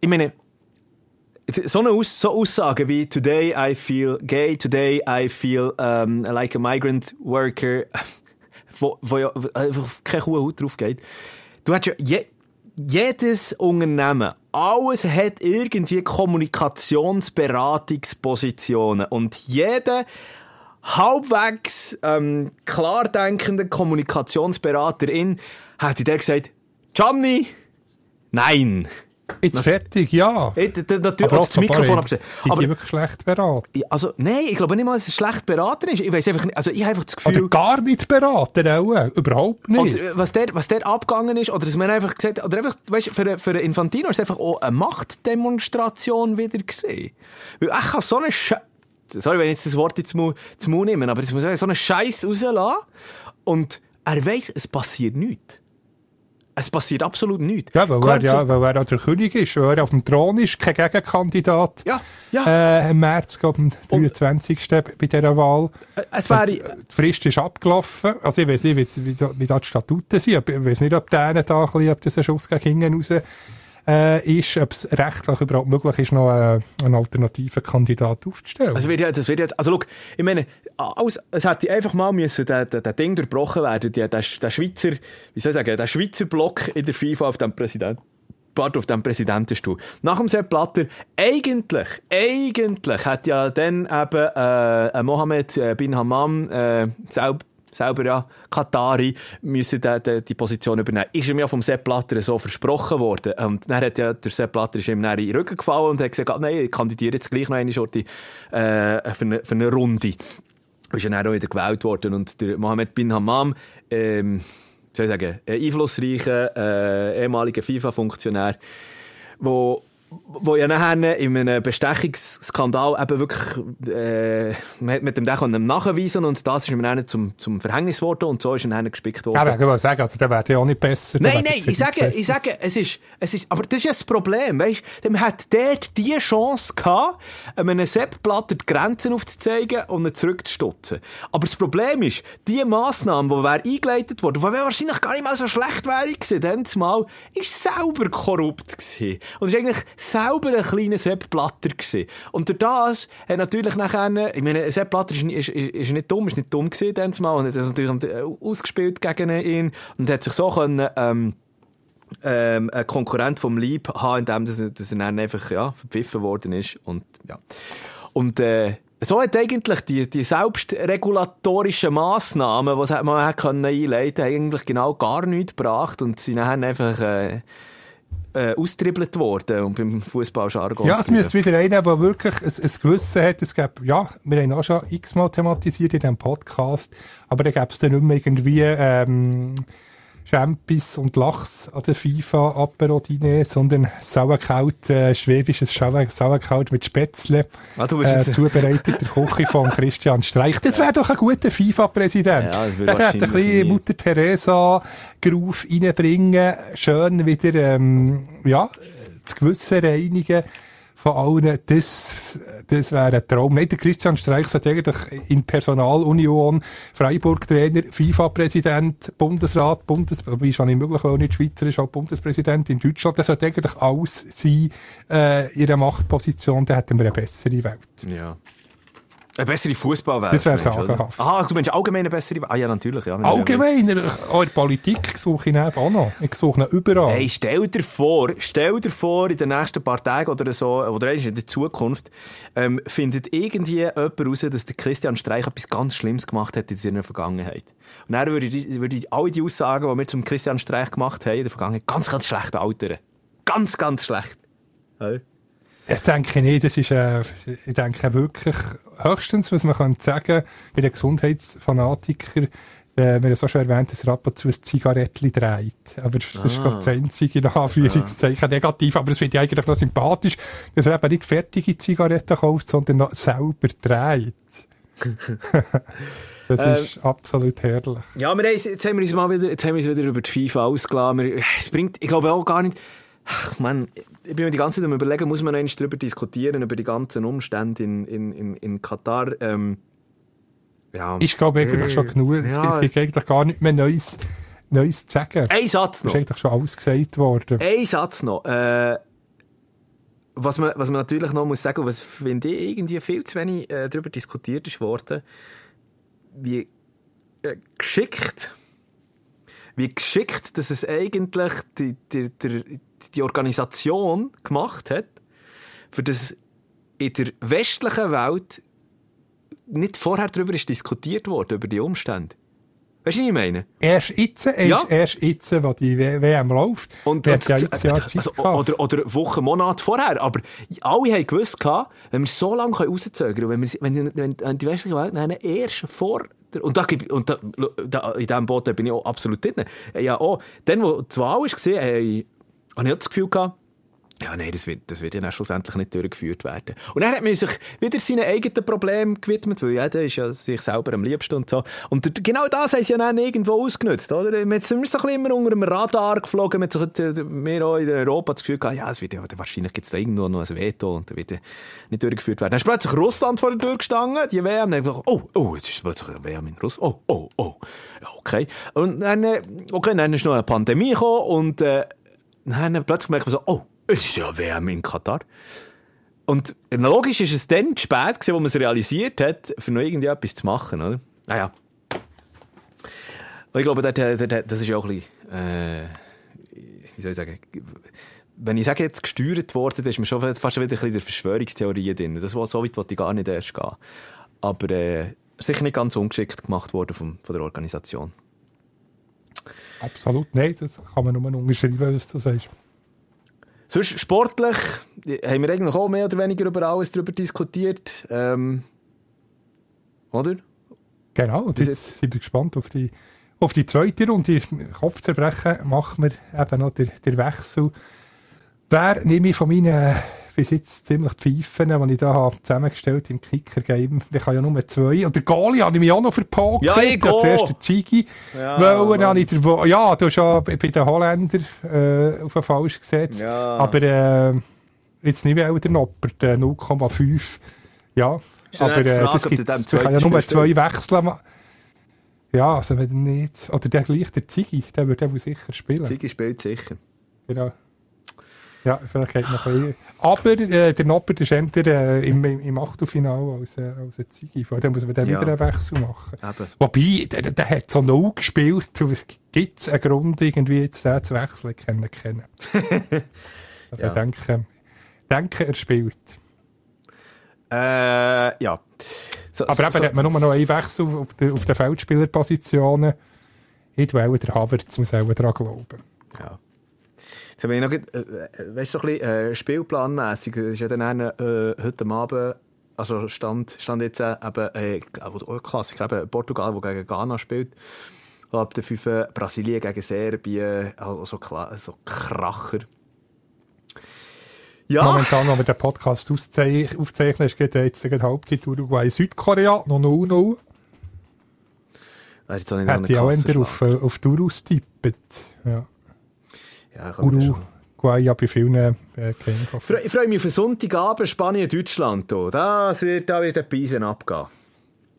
ich meine, so eine Aus so Aussagen wie Today I feel gay, today I feel um, like a migrant worker, wo, wo ja einfach keine hohe Haut drauf geht. Du hast ja je, jedes Unternehmen, alles hat irgendwie Kommunikationsberatungspositionen und jeder halbwegs ähm, klar denkende Kommunikationsberaterin hat dir gesagt, Gianni, nein. Jetzt fertig, ja. Hey, Natürlich, Aber oder das Mikrofon abstellen. sind Aber die wirklich schlecht beraten. Also, nein, ich glaube nicht mal, dass es schlecht beraten ist. Ich weiß einfach nicht, also ich habe einfach das Gefühl, Oder gar nicht beraten, auch. Überhaupt nicht. oder, äh, was der, was der abgegangen ist, oder dass man einfach gesagt oder einfach, weißt, für, für Infantino ist es einfach auch eine Machtdemonstration wieder gesehen. Weil ich kann so eine Sche sorry, wenn ich jetzt das Wort jetzt zum Mund nehme, aber das muss ich so einen Scheiß rauslassen und er weiss, es passiert nichts. Es passiert absolut nichts. Ja, weil er, ja, weil er der König ist, weil er auf dem Thron ist, kein Gegenkandidat. Ja, ja. Äh, Im März, glaube ich, am 23. bei dieser Wahl. es wäre, Die Frist ist abgelaufen. Also ich weiß nicht, wie, wie, wie da die Statuten sind. Ich weiß nicht, ob denen da ein bisschen, ob das ein Schuss gegen hinten raus äh, ist, ob es rechtlich überhaupt möglich ist, noch äh, einen alternativen Kandidat aufzustellen. Also wird ja, das wird ja, also schau, ich meine, alles, es hätte einfach mal müssen, der, der, der Ding durchbrochen werden, der, der, der Schweizer, wie soll ich sagen, der Schweizer Block in der FIFA auf dem Präsident, Pardon, auf dem Präsidentenstuhl. Nach dem Sepp Blatter, eigentlich, eigentlich hat ja dann eben, äh, Mohammed äh, bin Hammam, äh, selb, selber ja, Katari, müssen die, die, die Position übernehmen. Ist ihm ja vom Sepp Blatter so versprochen worden. Und dann hat ja der Sepp Blatter ist ihm in den Rücken gefallen und hat gesagt, nein, ich kandidiere jetzt gleich noch eine Schorte, äh, für, eine, für eine Runde. Ist ja dann auch wieder gewählt worden und der Mohammed bin Hammam, ähm, soll ich sagen, ein einflussreicher, äh, ehemaliger FIFA-Funktionär, wo wo ja nachher in einem Bestechungsskandal eben wirklich, äh, man hat mit dem können nachweisen und das ist ihm dann zum, zum Verhängnis geworden und so ist er dann gespickt worden. ja, aber ich will sagen, also der wäre ja auch nicht besser. Nein, nein, ich sage, ich sage, es ist, es ist, aber das ist ja das Problem, weißt du? Man hat dort die Chance gehabt, einem Sepp Blatter die Grenzen aufzuzeigen und ihn zurückzustutzen. Aber das Problem ist, die Massnahme, die wäre eingeleitet worden, die wahrscheinlich gar nicht mal so schlecht wäre gewesen, dann zumal, ist selber korrupt gewesen. Und ist eigentlich selber ein kleiner Sepp Blatter gewesen. Und durch das hat natürlich nachher, ich meine, Sepp Blatter ist, ist, ist, ist nicht dumm, ist nicht dumm gewesen, dann zumal, und hat das natürlich äh, ausgespielt gegen ihn und hat sich so können, ähm, ähm, ein Konkurrent vom Lieb haben, indem dass, dass er dann einfach ja, verpfiffen worden ist. Und, ja. und äh, so hat eigentlich die, die selbstregulatorischen Massnahmen, die man hat einleiten konnte, eigentlich genau gar nichts gebracht und sie dann einfach äh, äh, austribbelt worden und beim Fußballjargon. Ja, es müsste wieder einer, der wirklich ein, ein Gewissen hat. Es gäbe, ja, wir haben auch schon x-mal thematisiert in diesem Podcast, aber da gäbe es dann nicht mehr irgendwie ähm, Champis und Lachs an der FIFA Apero Diner, sondern Sauerkraut, äh, schwäbisches Sauerkraut mit Spätzle, Ah, äh, jetzt- zubereitet der Küche von Christian Streich. Das wäre doch ein guter FIFA-Präsident. Ja, das Der hätte ein bisschen. Mutter Teresa Groove reinbringen, schön wieder, ähm, ja, das Gewissen reinigen von allen. Das, das wäre ein Traum. Nicht der Christian Streich sollte eigentlich in Personalunion Freiburg-Trainer, FIFA-Präsident, Bundesrat, Bundes, ist auch nicht möglich, weil nicht Schweizer ist, auch Bundespräsident in Deutschland. Das sollte eigentlich alles sein, äh, ihre Machtposition. Dann hätten wir eine bessere Welt. Ja. Eine bessere Fußballwelt. Das wäre oder? sagenhaft. Aha, du meinst allgemein eine bessere Welt? Ah ja, natürlich. Ja. Allgemein, auch in der Politik suche ich ihn auch noch. Ich suche ihn überall. Hey, stell dir vor, stell dir vor, in den nächsten paar Tagen oder so, oder eigentlich in der Zukunft, ähm, findet irgendwie jemand raus, dass der Christian Streich etwas ganz Schlimmes gemacht hat in seiner Vergangenheit. Und dann würde ich, würde ich alle die Aussagen, die wir zum Christian Streich gemacht haben in der Vergangenheit, ganz, ganz schlecht altern. Ganz, ganz schlecht. Hey. Das denke ich nicht. Das ist, äh, ich denke wirklich, höchstens, was man könnte sagen, bei den Gesundheitsfanatikern, äh, wir haben so schon erwähnt, dass er ab und zu ein Zigarettchen dreht. Aber das ist, glaube ich, das einzige, in Anführungszeichen, negativ. Aber das finde ich eigentlich noch sympathisch, dass er eben nicht fertige Zigaretten kauft, sondern noch selber dreht. das ist absolut herrlich. Ja, wir jetzt haben wir uns mal wieder, jetzt haben wir uns wieder über die FIFA ausgelassen. Wir- Es bringt, ich glaube auch gar nicht, ach man, ich bin mir die ganze Zeit am überlegen, muss man einmal darüber diskutieren, über die ganzen Umstände in, in, in, in Katar, ähm, ja. Ich glaube eigentlich schon genug. Es, Ja. es gibt eigentlich gar nicht mehr Neues, Neues zu sagen. Ein Satz noch. ist eigentlich schon alles gesagt worden. Ein Satz noch. Äh, was, man, was man natürlich noch muss sagen, was finde ich irgendwie viel zu wenig äh, darüber diskutiert ist worden, wie äh, geschickt, wie geschickt, dass es eigentlich die, die, die, die Organisation gemacht hat, für das in der westlichen Welt nicht vorher darüber ist diskutiert worden, über die Umstände. Weißt du, was ich meine? Erst jetzt, erst, Ja. erst jetzt, wo die WM läuft. Und, und ja x Jahre Zeit also, oder, oder Wochen, Monate vorher. Aber alle haben gewusst, wenn wir so lange rauszögern können, wenn, wir, wenn, wenn, wenn die westliche Welt nennen, erst vor und, da, und da, da, in diesem Boot bin ich auch absolut drin. Ja, auch, dann, wo die Wahl war, habe ich auch das Gefühl gehabt, ja, nein, das wird, das wird ja dann schlussendlich nicht durchgeführt werden. Und dann hat man sich wieder seinen eigenen Problemen gewidmet, weil jeder ist ja sich selber am liebsten und so. Und genau das haben sie ja dann irgendwo ausgenutzt, oder? Wir sind so immer unter dem Radar geflogen, wir auch in Europa das Gefühl gehabt, ja, es wird ja, wahrscheinlich gibt es da irgendwo noch ein Veto und da wird ja nicht durchgeführt werden. Dann ist plötzlich Russland vor der Tür gestanden, die WM, dann gedacht, oh, oh, jetzt ist plötzlich eine WM in Russland, oh, oh, oh, ja, okay. Und dann, äh, okay, dann ist noch eine Pandemie gekommen und, äh, dann plötzlich merkt man so, oh, es ist ja WM in Katar. Und logisch ist es dann zu spät gewesen, wo man es realisiert hat, für noch irgendwie etwas zu machen, oder? Naja. Und ich glaube, das ist ja auch ein bisschen, äh, wie soll ich sagen, wenn ich sage, jetzt gesteuert worden, ist man schon fast wieder ein bisschen der Verschwörungstheorie drin. Das war so weit, wollte ich gar nicht erst gehen. Aber äh, sicher nicht ganz ungeschickt gemacht worden vom, von der Organisation. Absolut, nein, das kann man nur unterschreiben, was du sagst. Sonst sportlich haben wir eigentlich auch mehr oder weniger über alles darüber diskutiert. Ähm, oder? Genau, und jetzt sind wir gespannt auf die, auf die zweite Runde. Kopfzerbrechen machen wir eben noch den, den Wechsel. Wer nehme ich von meinen bis jetzt ziemlich Pfeifen, die ich da habe zusammengestellt im Kicker-Game? Ich habe ja nur zwei. Und der Goalie habe ich mich auch noch verpokert. Ja, ich habe zuerst den Ziggy. Ja, Mann. habe ich Wo- ja, du hast ja bei den Holländern äh, auf den Falsch gesetzt. Ja. Aber äh, jetzt nicht mehr der Noppert, äh, 0,5. Ja, Ist aber die äh, Frage, das ob du gibt, ich kann ja nur zwei Wechsel machen. Ja, also wenn nicht. Oder der gleich, der Ziggy, der würde sicher spielen. Ziggy spielt sicher. Genau. Ja, vielleicht geht noch ein. Aber äh, der Noppert ist eher äh, im, im, Achtelfinale als, äh, als ein Ziggy. Von dem muss man dann Ja. wieder einen Wechsel machen. Eben. Wobei, der, der hat so null gespielt. Gibt es einen Grund, irgendwie jetzt den zu wechseln? Ich kenne ihn kennen. Also Ja. ich denke, denke, er spielt. Äh, ja. So, Aber so, eben so, hat man nur noch einen Wechsel auf, den, auf den Feldspielerpositionen. Ich will der Havertz muss auch daran glauben. ja. Jetzt habe ich noch, grad, äh, weißt du, so ein bisschen äh, spielplanmässig. Das ist ja dann einer, äh, heute Abend, also stand, stand jetzt äh, eben, äh, Klassiker, eben Portugal, der gegen Ghana spielt. Ab der 5 Brasilien gegen Serbien, also klar, so Kracher. Ja. Momentan, wenn wir den Podcast aufzeichnen, ist geht jetzt die Halbzeit Uruguay Südkorea noch 0-0. Wäre jetzt auch nicht noch Hätte eine ich auch eher auf, äh, auf die Uhr ausgetippt. Ja. Ja. Uruguay ja bei vielen äh, kennen. Ich freue- Ich freue mich auf Sonntagabend Spanien-Deutschland. Das wird, da wird ein Beisen abgehen.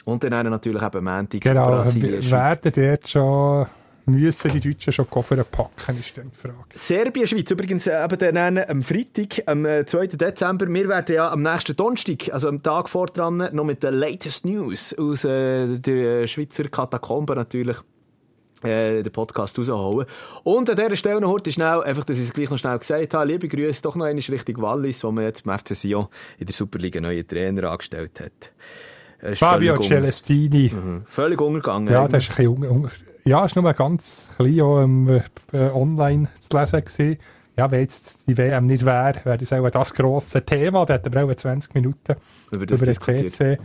Und dann haben natürlich eben Montag Genau, Brasilien. werden dort schon, müssen die Deutschen schon Koffer packen, ist dann die Frage. Serbien, Schweiz, übrigens äh, eben dann am Freitag, am äh, 2. Dezember. Wir werden ja am nächsten Donnerstag, also am Tag vor dran, noch mit den latest News aus äh, der Schweizer Katakombe natürlich äh, den Podcast rausholen. Und an dieser Stelle noch heute schnell, einfach, dass ich es gleich noch schnell gesagt habe, liebe Grüße doch noch einmal Richtung Wallis, wo man jetzt beim FC Sion in der Superliga neue Trainer angestellt hat. Äh, Fabio völlig Celestini. Mhm. Völlig untergegangen. Ja, das ist ein bisschen, ja, ist nur ganz klein auch, ähm, äh, online zu lesen gewesen. Ja, wenn jetzt die WM nicht wäre, wäre das auch das grosse Thema. Da hätten wir auch 20 Minuten Über über, das den diskutiert. CC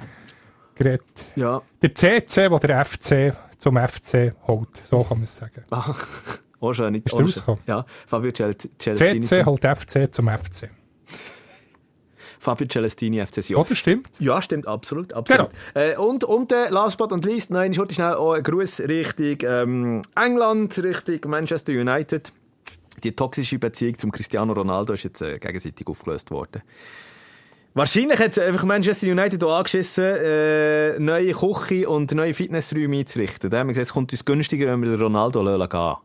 geredet. Ja. Der CC, der der FC zum FC holt. So kann man es sagen. Ah, auch nicht. Ist auch rausgekommen? Ja, Fabio Cel Celestini. CC holt FC zum FC. Fabio Celestini, FC Sion. Oder stimmt? Ja, stimmt, absolut. absolut. Äh, und, und äh, last but not least, nein, ich wollte schnell auch einen Gruß Richtung ähm, England, Richtung Manchester United. Die toxische Beziehung zum Cristiano Ronaldo ist jetzt äh, gegenseitig aufgelöst worden. Wahrscheinlich hat einfach Manchester United auch angeschissen, äh, neue Küche und neue Fitnessräume einzurichten. Da haben wir gesagt, es kommt uns günstiger, wenn wir den Ronaldo lassen gehen.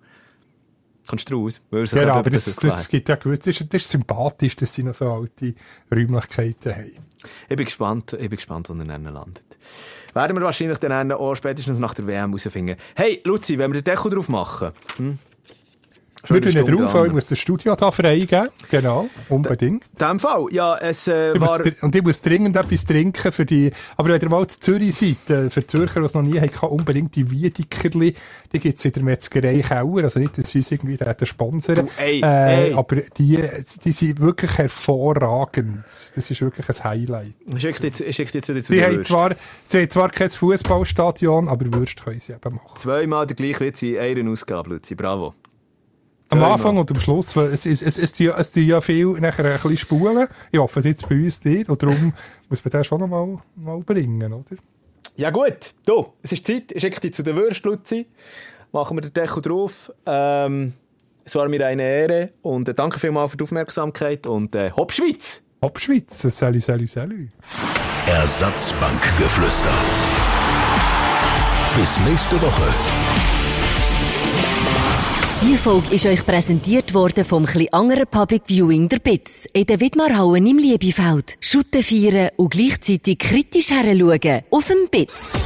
Kommst du raus? Weil eben aber das, erklärt. das gibt ja gut. Das ist, das ist sympathisch, dass sie noch so alte Räumlichkeiten haben. Ich bin gespannt, ich bin gespannt, wo er dann landet. Werden wir wahrscheinlich dann auch spätestens nach der WM herausfinden. Hey, Luzi, wenn wir den Deckel drauf machen? Hm? Schon Wir tun drauf, ich muss das Studio da freigeben. Genau, unbedingt. In diesem Fall, ja, es äh, war... und ich muss dringend etwas trinken für die, aber wenn ihr mal zu Zürich seid, äh, für die Zürcher, die es noch nie haben, unbedingt die Wiedekerli, die gibt's in der Metzgerei Kauer, also nicht, dass sie uns irgendwie da sponsern, Du, ey, äh, ey. aber die, die sind wirklich hervorragend. Das ist wirklich ein Highlight. Ich schicke jetzt, jetzt wieder zu Sie der haben zwar, sie haben zwar kein Fußballstadion, aber Würst können sie eben machen. Zweimal der gleiche Witz in einer Ausgabe, Luzi. Bravo. Am. Anfang und am Schluss, weil es, es, es, es, ja- es ja viel nachher ein bisschen spulen. Ich hoffe, es jetzt bei uns nicht. Und darum muss man den schon noch mal, mal bringen, oder? Ja gut, du, es ist Zeit. Ich schicke dich zu der Würst, Luzi. Machen wir den Deckel drauf. Ähm, es war mir eine Ehre und äh, danke vielmals für die Aufmerksamkeit und äh, Hopp Schweiz! Hauptschweiz, salü, salü, salü. Ersatzbankgeflüster. Bis nächste Woche. Die Folge ist euch präsentiert worden vom chli anderen Public Viewing der Bitz in der Widmarhauen im Liebefeld. Schutten feiern und gleichzeitig kritisch heranschauen auf dem Bitz.